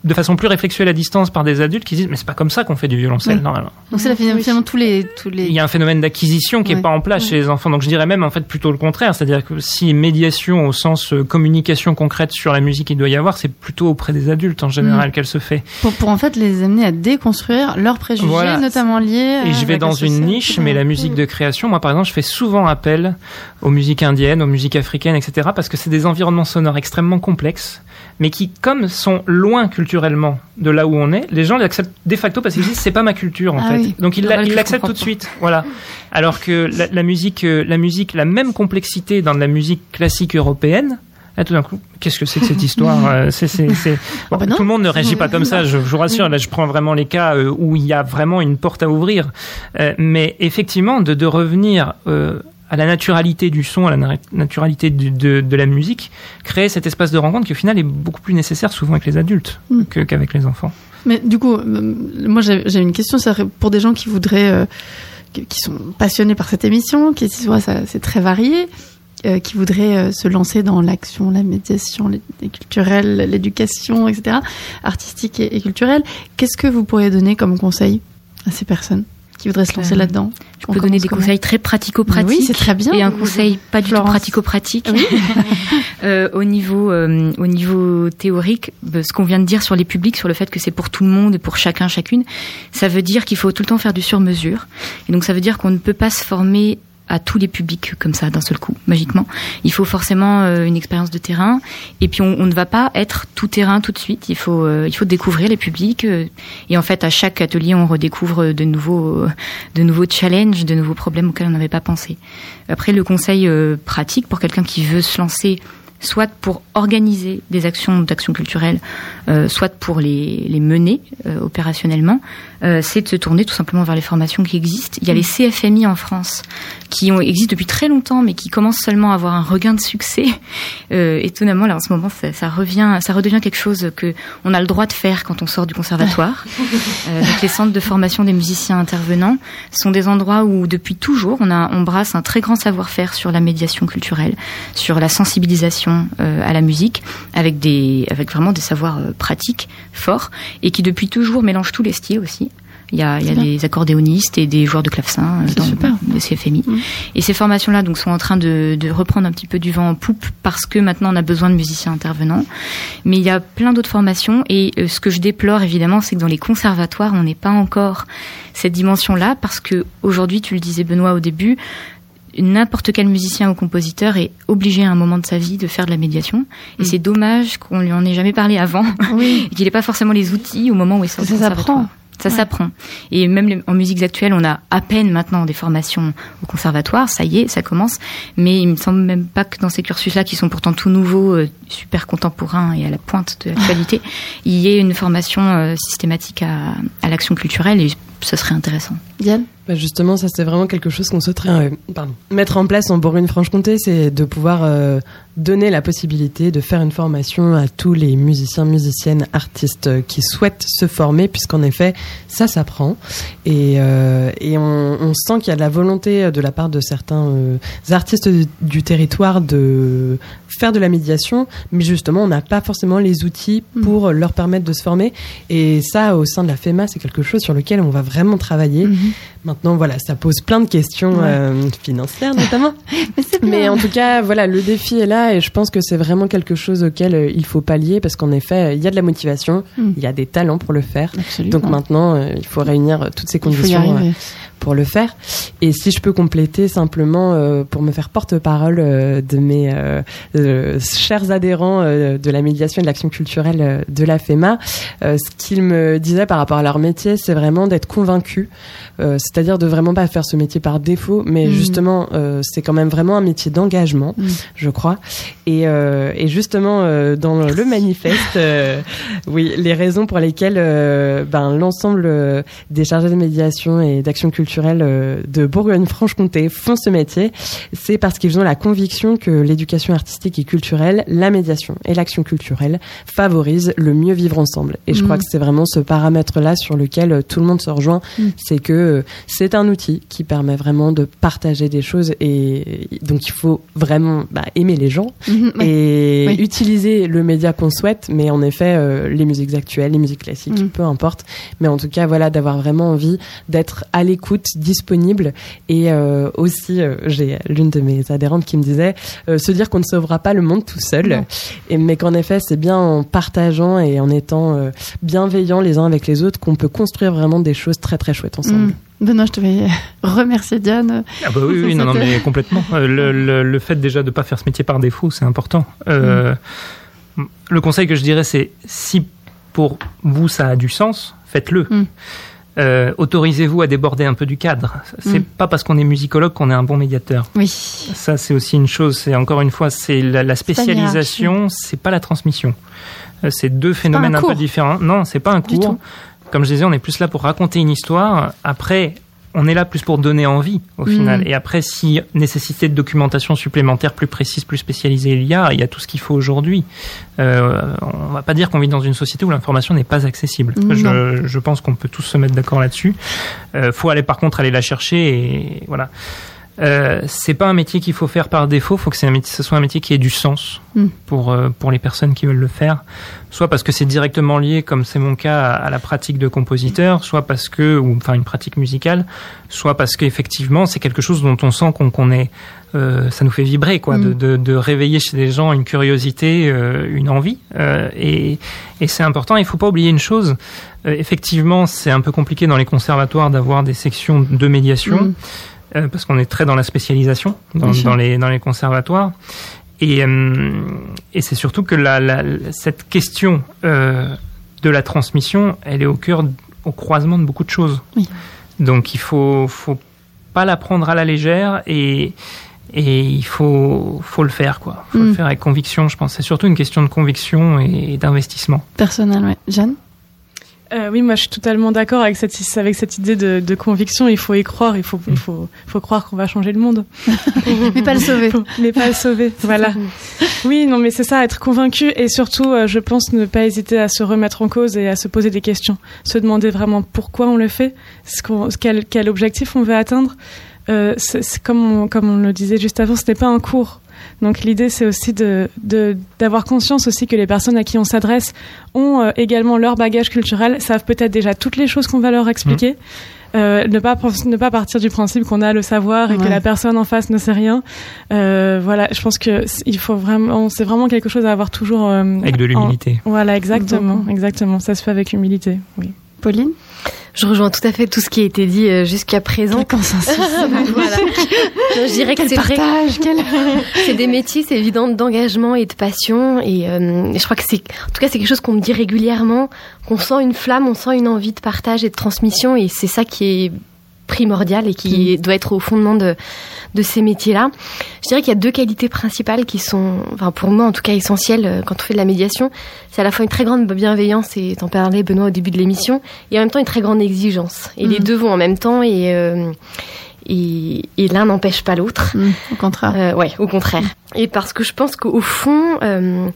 de façon plus réflexuelle à distance par des adultes qui disent mais c'est pas comme ça qu'on fait du violoncelle normalement. Donc c'est finalement tous les tous les. Il y a un phénomène d'acquisition qui est pas en place chez les enfants. Donc je dirais même en fait plutôt le contraire, c'est-à-dire que si médiation au sens euh, communication concrète sur la musique il doit y avoir, c'est plutôt auprès des adultes en général mm. qu'elle se fait. Pour, pour en fait les amener à déconstruire leurs préjugés, notamment liés. Et je vais dans une niche, mais la musique de création, moi par exemple, je fais souvent appel aux musiques indiennes, aux musiques africaines, etc. parce que c'est des environnements sonores extrêmement complexes, mais qui comme sont loin culturellement naturellement de là où on est, les gens l'acceptent de facto parce qu'ils disent c'est pas ma culture en Ah fait. oui. Donc ils l'acceptent tout de suite. Voilà. Alors que la, la musique, euh, la musique, la même complexité dans la musique classique européenne. Tout d'un coup, qu'est-ce que c'est que cette [LAUGHS] histoire Euh, C'est, c'est, c'est... Bon, Ah bah tout le monde ne réagit pas comme ça. Je, je vous rassure. Là, je prends vraiment les cas euh, où il y a vraiment une porte à ouvrir. Euh, mais effectivement, de, de revenir euh, à la naturalité du son, à la na- naturalité du- de, de la musique, créer cet espace de rencontre qui au final est beaucoup plus nécessaire souvent avec les adultes Mm. que- qu'avec les enfants. Mais du coup, euh, moi j'ai une question, c'est pour des gens qui voudraient, euh, qui sont passionnés par cette émission, qui ouais, ça c'est très varié, euh, qui voudraient se lancer dans l'action, la médiation, les, les culturelles, l'éducation, etc., artistique et, et culturelle. Qu'est-ce que vous pourriez donner comme conseil à ces personnes? Qui voudraient se lancer Euh, là-dedans Je peux donner des conseils très pratico-pratiques. Oui, c'est très bien. Et un conseil pas du tout pratico-pratique. [LAUGHS] Euh, au niveau euh, au niveau théorique, euh, ce qu'on vient de dire sur les publics, sur le fait que c'est pour tout le monde et pour chacun chacune, ça veut dire qu'il faut tout le temps faire du sur-mesure. Et donc ça veut dire qu'on ne peut pas se former à tous les publics comme ça d'un seul coup, magiquement. Il faut forcément euh, une expérience de terrain, et puis on, on ne va pas être tout terrain tout de suite. Il faut euh, il faut découvrir les publics, euh, et en fait à chaque atelier on redécouvre de nouveaux euh, de nouveaux challenges, de nouveaux problèmes auxquels on n'avait pas pensé. Après le conseil euh, pratique pour quelqu'un qui veut se lancer soit pour organiser des actions d'action culturelle, euh, soit pour les, les mener euh, opérationnellement, euh, c'est de se tourner tout simplement vers les formations qui existent. Il y a les CFMI en France qui ont, existent depuis très longtemps, mais qui commencent seulement à avoir un regain de succès. [LAUGHS] Étonnamment, là en ce moment, ça, ça revient, ça redevient quelque chose que on a le droit de faire quand on sort du conservatoire. [LAUGHS] Donc les centres de formation des musiciens intervenants sont des endroits où depuis toujours on a on brasse un très grand savoir-faire sur la médiation culturelle, sur la sensibilisation euh, à la musique, avec des avec vraiment des savoirs euh, pratiques forts et qui depuis toujours mélangent tous les styles aussi. Il y a, il y a des accordéonistes et des joueurs de clavecin euh, dans super. les CFMI. Mhm. Et ces formations-là donc sont en train de, de reprendre un petit peu du vent en poupe parce que maintenant on a besoin de musiciens intervenants. Mais il y a plein d'autres formations et ce que je déplore évidemment, c'est que dans les conservatoires, on n'est pas encore cette dimension-là parce que aujourd'hui, tu le disais Benoît au début, n'importe quel musicien ou compositeur est obligé à un moment de sa vie de faire de la médiation. Et Mm. c'est dommage qu'on lui en ait jamais parlé avant Oui. [LAUGHS] et qu'il n'ait pas forcément les outils au moment où il sort Ça s'apprend. Ça Ouais. s'apprend. Et même les- en musiques actuelles, on a à peine maintenant des formations au conservatoire. Ça y est, ça commence. Mais il me semble même pas que dans ces cursus-là, qui sont pourtant tout nouveaux, euh, super contemporains et à la pointe de l'actualité, il y ait une formation euh, systématique à, à l'action culturelle. Et ça serait intéressant. Diane Bah justement, ça c'est vraiment quelque chose qu'on souhaiterait euh, mettre en place en Bourgogne-Franche-Comté, c'est de pouvoir euh, donner la possibilité de faire une formation à tous les musiciens, musiciennes, artistes euh, qui souhaitent se former, puisqu'en effet, ça s'apprend. Et, on, sent qu'il y a de la volonté de la part de certains artistes du territoire de faire de la médiation, mais justement, on n'a pas forcément les outils Mm. pour leur permettre de se former. Et ça, au sein de la FEMA, c'est quelque chose sur lequel on va vraiment travailler. Maintenant, voilà, ça pose plein de questions Ouais. euh, financières notamment. [LAUGHS] Mais Mais en tout cas, voilà, le défi est là et je pense que c'est vraiment quelque chose auquel euh, il faut pallier parce qu'en effet, il y a de la motivation, Mm. il y a des talents pour le faire. Absolument. Donc maintenant, euh, il faut réunir euh, toutes ces conditions euh. Pour le faire. Et si je peux compléter simplement euh, pour me faire porte-parole euh, de mes euh, euh, chers adhérents euh, de la médiation et de l'action culturelle euh, de la FEMA, euh, ce qu'ils me disaient par rapport à leur métier, c'est vraiment d'être convaincu, euh, c'est-à-dire de vraiment pas faire ce métier par défaut, mais Mhm. justement, euh, c'est quand même vraiment un métier d'engagement, Mhm. je crois. Et, euh, et justement, euh, dans le manifeste, euh, oui, les raisons pour lesquelles euh, ben, l'ensemble des chargés de médiation et d'action culturelle euh, de Bourgogne-Franche-Comté font ce métier, c'est parce qu'ils ont la conviction que l'éducation artistique et culturelle, la médiation et l'action culturelle favorisent le mieux vivre ensemble. Et je Mhm. crois que c'est vraiment ce paramètre-là sur lequel euh, tout le monde se rejoint, Mhm. c'est que euh, c'est un outil qui permet vraiment de partager des choses et donc il faut vraiment bah, aimer les gens Mhm, et Oui. utiliser le média qu'on souhaite, mais en effet, euh, les musiques actuelles, les musiques classiques, peu importe. Mais en tout cas, voilà, d'avoir vraiment envie d'être à l'écoute, disponible. Et euh, aussi, euh, j'ai l'une de mes adhérentes qui me disait euh, se dire qu'on ne sauvera pas le monde tout seul, Non. et, mais qu'en effet, c'est bien en partageant et en étant euh, bienveillants les uns avec les autres qu'on peut construire vraiment des choses très très chouettes ensemble. Mm. Benoît, je te vais [LAUGHS] remercier Diane. Ah bah oui, oui, non, non, mais complètement. Le, le, le fait déjà de pas faire ce métier par défaut, c'est important. Euh, Le conseil que je dirais, c'est si pour vous ça a du sens, faites-le. Mm. Euh, autorisez-vous à déborder un peu du cadre. C'est Mm. pas parce qu'on est musicologue qu'on est un bon médiateur. Oui. Ça, c'est aussi une chose. C'est encore une fois, c'est la, la spécialisation, c'est pas la transmission. Euh, C'est deux phénomènes un, peu cours. différents. Non, c'est pas un cours. Comme je disais, on est plus là pour raconter une histoire. Après, on est là plus pour donner envie au Mm. final. Et après, si nécessité de documentation supplémentaire plus précise, plus spécialisée il y a, il y a tout ce qu'il faut aujourd'hui. Euh, on va pas dire qu'on vit dans une société où l'information n'est pas accessible. Je, je pense qu'on peut tous se mettre d'accord là-dessus. Euh, faut aller par contre aller la chercher et voilà. Euh, c'est pas un métier qu'il faut faire par défaut, faut que un métier, ce soit un métier qui ait du sens Mm. pour euh, pour les personnes qui veulent le faire, soit parce que c'est directement lié, comme c'est mon cas, à, à la pratique de compositeur, soit parce que ou enfin une pratique musicale, soit parce qu'effectivement c'est quelque chose dont on sent qu'on qu'on est, euh, ça nous fait vibrer quoi, de, de, de réveiller chez les gens une curiosité, euh, une envie, euh, et et c'est important. Il faut pas oublier une chose. Euh, effectivement, c'est un peu compliqué dans les conservatoires d'avoir des sections de médiation Mm. Euh, parce qu'on est très dans la spécialisation dans, les dans les conservatoires. Et euh, et c'est surtout que la, la- cette question euh, de la transmission elle est au cœur au croisement de beaucoup de choses. Oui. donc il faut faut pas la prendre à la légère et et il faut faut le faire quoi. Faut Mm. le faire avec conviction je pense. C'est surtout une question de conviction et, et d'investissement. Personnel, ouais. Jeanne? Euh, oui, moi je suis totalement d'accord avec cette, avec cette idée de, de conviction. Il faut y croire, il faut, il faut, faut croire qu'on va changer le monde. [LAUGHS] Mais pas le sauver. [LAUGHS] Mais pas le sauver. [LAUGHS] Voilà. Oui, non, mais c'est ça, être convaincu et surtout, euh, je pense ne pas hésiter à se remettre en cause et à se poser des questions. Se demander vraiment pourquoi on le fait, ce quel, quel objectif on veut atteindre. Euh, on, comme on le disait juste avant, ce n'est pas un cours. Donc l'idée, c'est aussi de de- d'avoir conscience aussi que les personnes à qui on s'adresse ont euh, également leur bagage culturel, savent peut-être déjà toutes les choses qu'on va leur expliquer. Euh, ne pas ne pas partir du principe qu'on a le savoir et que la personne en face ne sait rien. Euh, voilà, je pense que il faut vraiment, c'est vraiment quelque chose à avoir toujours. euh, avec de l'humilité Voilà, exactement, exactement. Ça se fait avec humilité. Oui. Pauline Je rejoins tout à fait tout ce qui a été dit euh, jusqu'à présent. [LAUGHS] Voilà. Je dirais que c'est vrai. partage, quel... [LAUGHS] C'est des métiers, c'est évident, d'engagement et de passion. Et, euh, et je crois que c'est, en tout cas, c'est quelque chose qu'on me dit régulièrement, qu'on sent une flamme, on sent une envie de partage et de transmission. Et c'est ça qui est primordial et qui doit être au fondement de, de ces métiers-là. Je dirais qu'il y a deux qualités principales qui sont, enfin pour moi en tout cas essentielles euh, quand on fait de la médiation. C'est à la fois une très grande bienveillance, et t'en parlais Benoît au début de l'émission, et en même temps une très grande exigence. Et les Mhm. deux vont en même temps et, euh, et, et l'un n'empêche pas l'autre. Mm, au contraire. Euh, ouais, au contraire. Et parce que je pense qu'au fond, euh,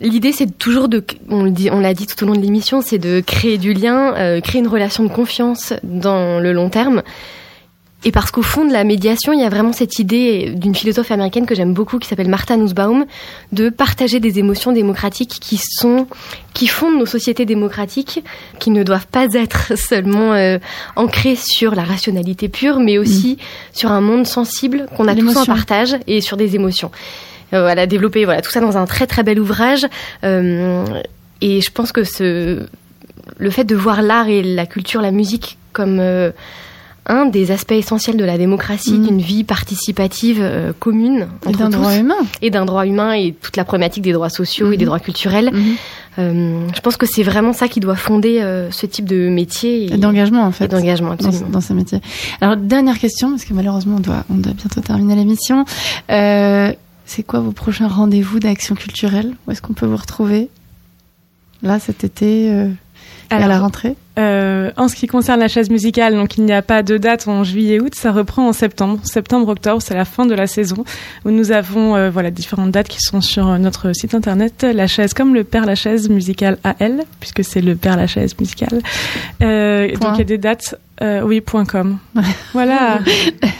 l'idée c'est toujours de, on dit, l'a dit tout au long de l'émission, c'est de créer du lien, euh, créer une relation de confiance dans le long terme. Et parce qu'au fond de la médiation, il y a vraiment cette idée d'une philosophe américaine que j'aime beaucoup, qui s'appelle Martha Nussbaum, de partager des émotions démocratiques qui sont, qui fondent nos sociétés démocratiques, qui ne doivent pas être [LAUGHS] seulement euh, ancrées sur la rationalité pure, mais aussi sur un monde sensible qu'on a tous en partage et sur des émotions. Euh, voilà, développer voilà tout ça dans un très très bel ouvrage. Euh, et je pense que ce, le fait de voir l'art et la culture, la musique comme euh, un des aspects essentiels de la démocratie, Mhm. d'une vie participative euh, commune Et d'un tous, droit humain. et d'un droit humain et toute la problématique des droits sociaux et des droits culturels. Mhm. Euh, je pense que c'est vraiment ça qui doit fonder euh, ce type de métier et, Et d'engagement, en fait. et d'engagement dans, absolument. dans ces métiers. Alors, dernière question, parce que malheureusement, on doit, on doit bientôt terminer l'émission. C'est quoi vos prochains rendez-vous d'action culturelle? Où est-ce qu'on peut vous retrouver? Là, cet été, euh, à la rentrée? Euh, en ce qui concerne la chaise musicale, donc il n'y a pas de date en juillet-août, ça reprend en septembre. Septembre-octobre, c'est la fin de la saison où nous avons euh, voilà différentes dates qui sont sur notre site internet. La chaise comme le Père Lachaise musical AL, puisque c'est le Père Lachaise musical. Donc il y a des dates, euh, oui point com. [LAUGHS] Voilà.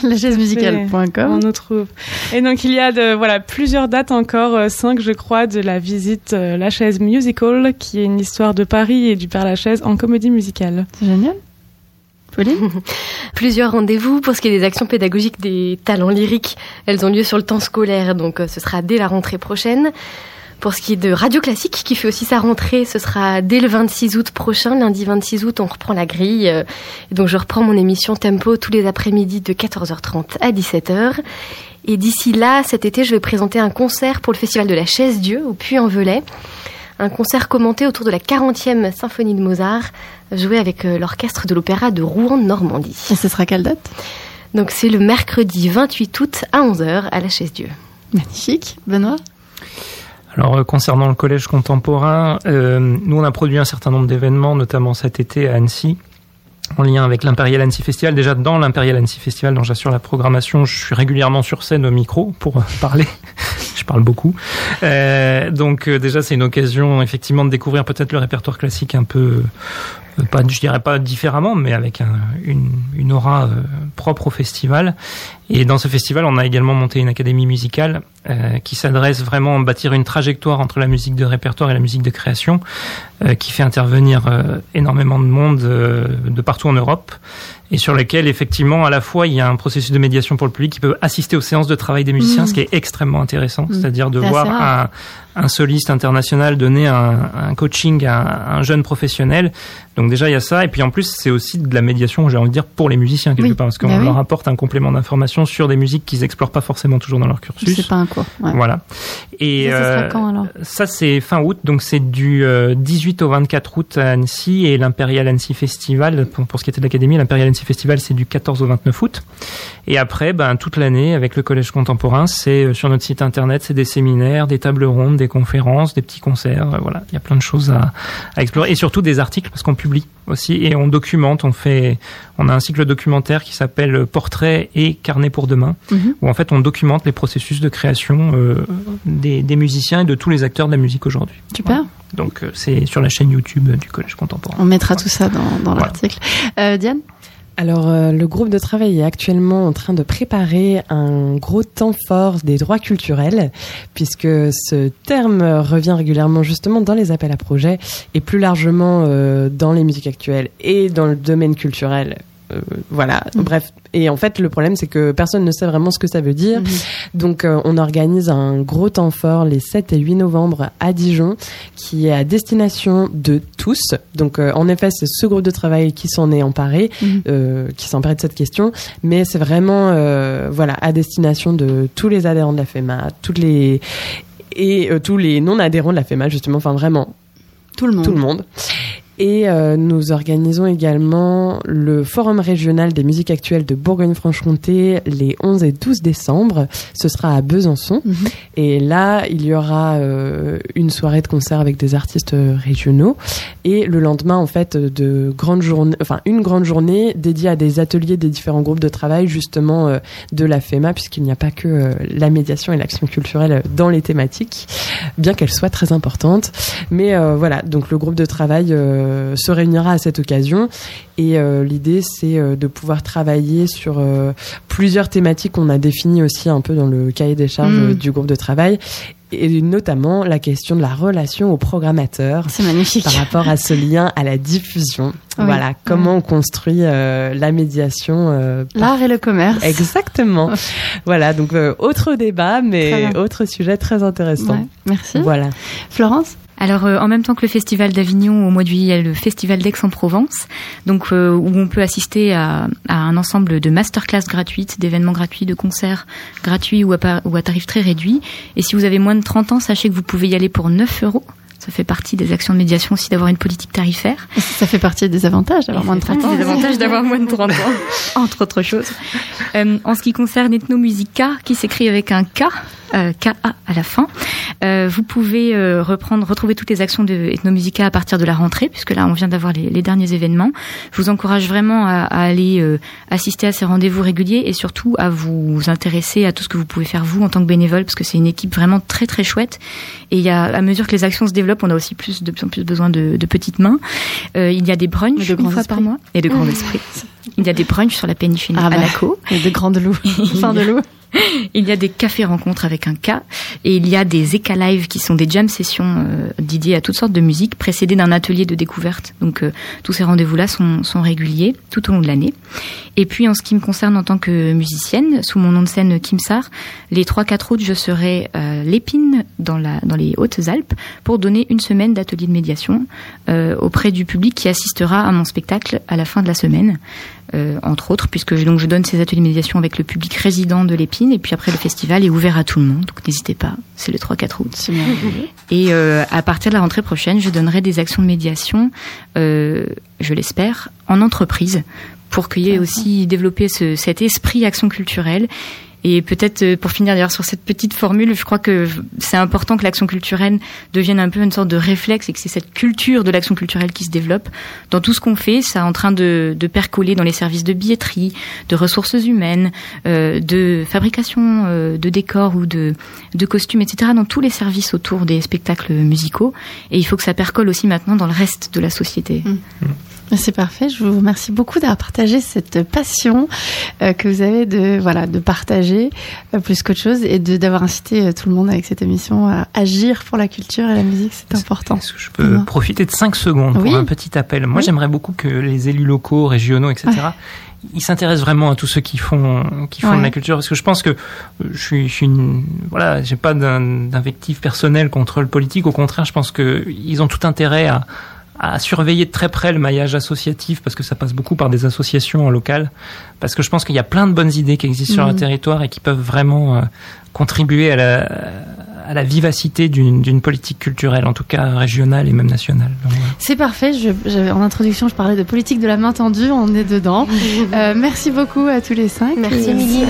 Lachaisemusicale.com. On nous trouve. Et donc il y a de, voilà plusieurs dates encore, euh, cinq je crois, de la visite euh, La Chaise Musical, qui est une histoire de Paris et du Père Lachaise en comédie musicale. C'est génial. Pauline [LAUGHS] Plusieurs rendez-vous pour ce qui est des actions pédagogiques des talents lyriques. Elles ont lieu sur le temps scolaire, donc euh, ce sera dès la rentrée prochaine. Pour ce qui est de Radio Classique, qui fait aussi sa rentrée, ce sera dès le 26 août prochain. Lundi 26 août, on reprend la grille. euh, Et donc je reprends mon émission Tempo tous les après-midi de 14h30 à 17h. Et d'ici là, cet été, je vais présenter un concert pour le Festival de la Chaise Dieu au Puy-en-Velay. Un concert commenté autour de la 40e symphonie de Mozart, joué avec euh, l'orchestre de l'opéra de Rouen-Normandie. Et ce sera quelle date? Donc c'est le mercredi 28 août à 11h à la Chaise Dieu. Magnifique. Benoît? Alors euh, concernant le collège contemporain, euh, nous on a produit un certain nombre d'événements, notamment cet été à Annecy, en lien avec l'Imperial Annecy Festival. Déjà dans l'Imperial Annecy Festival, dont j'assure la programmation, je suis régulièrement sur scène au micro pour [LAUGHS] parler. je parle beaucoup. Euh, donc euh, déjà c'est une occasion effectivement de découvrir peut-être le répertoire classique un peu euh, pas, je dirais pas différemment, mais avec un, une, une, aura euh, propre au festival. Et dans ce festival, on a également monté une académie musicale euh, qui s'adresse vraiment à bâtir une trajectoire entre la musique de répertoire et la musique de création, euh, qui fait intervenir énormément de monde de partout en Europe et sur lequel effectivement à la fois il y a un processus de médiation pour le public qui peut assister aux séances de travail des musiciens, mmh. ce qui est extrêmement intéressant, mmh. c'est-à-dire de voir un, un, soliste international donner un, un coaching à un jeune professionnel. Donc déjà il y a ça, et puis en plus c'est aussi de la médiation, j'ai envie de dire, pour les musiciens quelque oui. part, parce qu'on bah oui. leur apporte un complément d'information sur des musiques qu'ils explorent pas forcément toujours dans leur cursus. C'est pas un cours. Ouais. Voilà. Et ça, euh, quand, alors ça c'est fin août, donc c'est du euh, 18 au 24 août à Annecy et l'Imperial Annecy Festival pour, ce qui était de l'académie, l'Imperial Annecy Festival c'est du 14 au 29 août. Et après, ben toute l'année avec le collège contemporain, c'est euh, sur notre site internet, c'est des séminaires, des tables rondes, des conférences, des petits concerts. Euh, voilà, il y a plein de choses à, à explorer et surtout des articles parce qu'on publie aussi et on documente. On fait, on a un cycle documentaire qui s'appelle Portrait et carnet pour demain, -hmm. où en fait on documente les processus de création euh, des, des, musiciens et de tous les acteurs de la musique aujourd'hui. Super. Voilà. Donc euh, c'est sur la chaîne YouTube du Collège Contemporain. On mettra tout ça dans, dans voilà. l'article. Euh, Diane? Alors, euh, le groupe de travail est actuellement en train de préparer un gros temps fort des droits culturels, puisque ce terme revient régulièrement justement dans les appels à projets et plus largement euh, dans les musiques actuelles et dans le domaine culturel euh, voilà, mmh. bref. Et en fait, le problème, c'est que personne ne sait vraiment ce que ça veut dire. Mmh. Donc, euh, on organise un gros temps fort les 7 et 8 novembre à Dijon, qui est à destination de tous. Donc, euh, en effet, c'est ce groupe de travail qui s'en est emparé, mmh. qui s'est emparé de cette question. Mais c'est vraiment, voilà, à destination de tous les adhérents de la FEMA, toutes les et tous les non adhérents de la FEMA, justement. Enfin, vraiment. Tout le monde. Tout le monde. Et euh, nous organisons également le Forum régional des musiques actuelles de Bourgogne-Franche-Comté les 11 et 12 décembre. Ce sera à Besançon. -hmm. Et là, il y aura euh, une soirée de concert avec des artistes régionaux. Et le lendemain, en fait, de grandes journées, enfin, une grande journée dédiée à des ateliers des différents groupes de travail, justement, euh, de la FEMA, puisqu'il n'y a pas que euh, la médiation et l'action culturelle dans les thématiques, bien qu'elle soit très importante. Mais euh, voilà, donc le groupe de travail euh, se réunira à cette occasion et euh, l'idée c'est euh, de pouvoir travailler sur euh, plusieurs thématiques qu'on a définies aussi un peu dans le cahier des charges mmh. du groupe de travail et notamment la question de la relation au programmateur. C'est magnifique. Par rapport à ce lien à la diffusion. Oui. Voilà, comment oui. on construit euh, la médiation. Euh, L'art et le commerce. Exactement. [LAUGHS] voilà, donc euh, autre débat, mais autre sujet très intéressant. Ouais, merci. Voilà. Florence? Alors, euh, en même temps que le Festival d'Avignon, au mois de juillet, il y a le Festival d'Aix-en-Provence, donc euh, où on peut assister à, un ensemble de masterclass gratuites, d'événements gratuits, de concerts gratuits ou à, ou à tarif très réduit. Et si vous avez moins de 30 ans, sachez que vous pouvez y aller pour 9 euros. Ça fait partie des actions de médiation aussi d'avoir une politique tarifaire. Ça fait partie des avantages d'avoir moins de 30 ans. Des avantages d'avoir moins de 30 ans, [LAUGHS] entre autres choses. Euh, en ce qui concerne Ethnomusica, qui s'écrit avec un K, euh, KA à la fin. Euh, vous pouvez euh, reprendre, retrouver toutes les actions de Ethnomusica à partir de la rentrée, puisque là on vient d'avoir les, les, derniers événements. Je vous encourage vraiment à, à aller assister à ces rendez-vous réguliers et surtout à vous intéresser à tout ce que vous pouvez faire vous en tant que bénévole, parce que c'est une équipe vraiment très très chouette. Et il y a, à mesure que les actions se développent, on a aussi plus de plus en plus besoin de, de petites mains. Euh, il y a des brunchs de une fois par mois et de grands [LAUGHS] esprits. Il y a des brunchs sur la péniche ah bah, Anaco. Et de grandes loups. [LAUGHS] fin de loup. Il y a des cafés rencontres avec un K et il y a des Eka Live qui sont des jam sessions euh, dédiées à toutes sortes de musiques précédées d'un atelier de découverte. Donc euh, tous ces rendez-vous-là sont, sont, réguliers tout au long de l'année. Et puis en ce qui me concerne en tant que musicienne, sous mon nom de scène Kim Sar, les 3-4 août, je serai euh, l'épine dans, la, dans les Hautes-Alpes pour donner une semaine d'atelier de médiation euh, auprès du public qui assistera à mon spectacle à la fin de la semaine. Euh, entre autres, puisque je, donc je donne ces ateliers de médiation avec le public résident de l'Épine, et puis après le festival est ouvert à tout le monde, donc n'hésitez pas, c'est le 3-4 août. Et euh, à partir de la rentrée prochaine, je donnerai des actions de médiation, euh, je l'espère, en entreprise, pour qu'il y ait aussi développé ce, cet esprit action culturelle et peut-être euh, pour finir d'ailleurs sur cette petite formule, je crois que c'est important que l'action culturelle devienne un peu une sorte de réflexe et que c'est cette culture de l'action culturelle qui se développe dans tout ce qu'on fait. Ça est en train de, de, percoler dans les services de billetterie, de ressources humaines, euh, de fabrication euh, de décors ou de, de costumes, etc. Dans tous les services autour des spectacles musicaux. Et il faut que ça percole aussi maintenant dans le reste de la société. Mmh. C'est parfait. Je vous remercie beaucoup d'avoir partagé cette passion euh, que vous avez de voilà de partager euh, plus qu'autre chose et de d'avoir incité euh, tout le monde avec cette émission à agir pour la culture et la musique. C'est important. Est-ce que je peux profiter de 5 secondes pour un petit appel? Moi, j'aimerais beaucoup que les élus locaux, régionaux, etc. Ils s'intéressent vraiment à tous ceux qui font qui font de la culture parce que je pense que je suis, je suis une, voilà j'ai pas d'invectif personnel contre le politique au contraire je pense que ils ont tout intérêt à à surveiller de très près le maillage associatif parce que ça passe beaucoup par des associations locales parce que je pense qu'il y a plein de bonnes idées qui existent sur le mmh. territoire et qui peuvent vraiment euh, contribuer à la, à la vivacité d'une politique culturelle, en tout cas régionale et même nationale. C'est parfait. Je, en introduction, je parlais de politique de la main tendue. On est dedans. [LAUGHS] euh, merci beaucoup à tous les cinq. Merci, Émilie.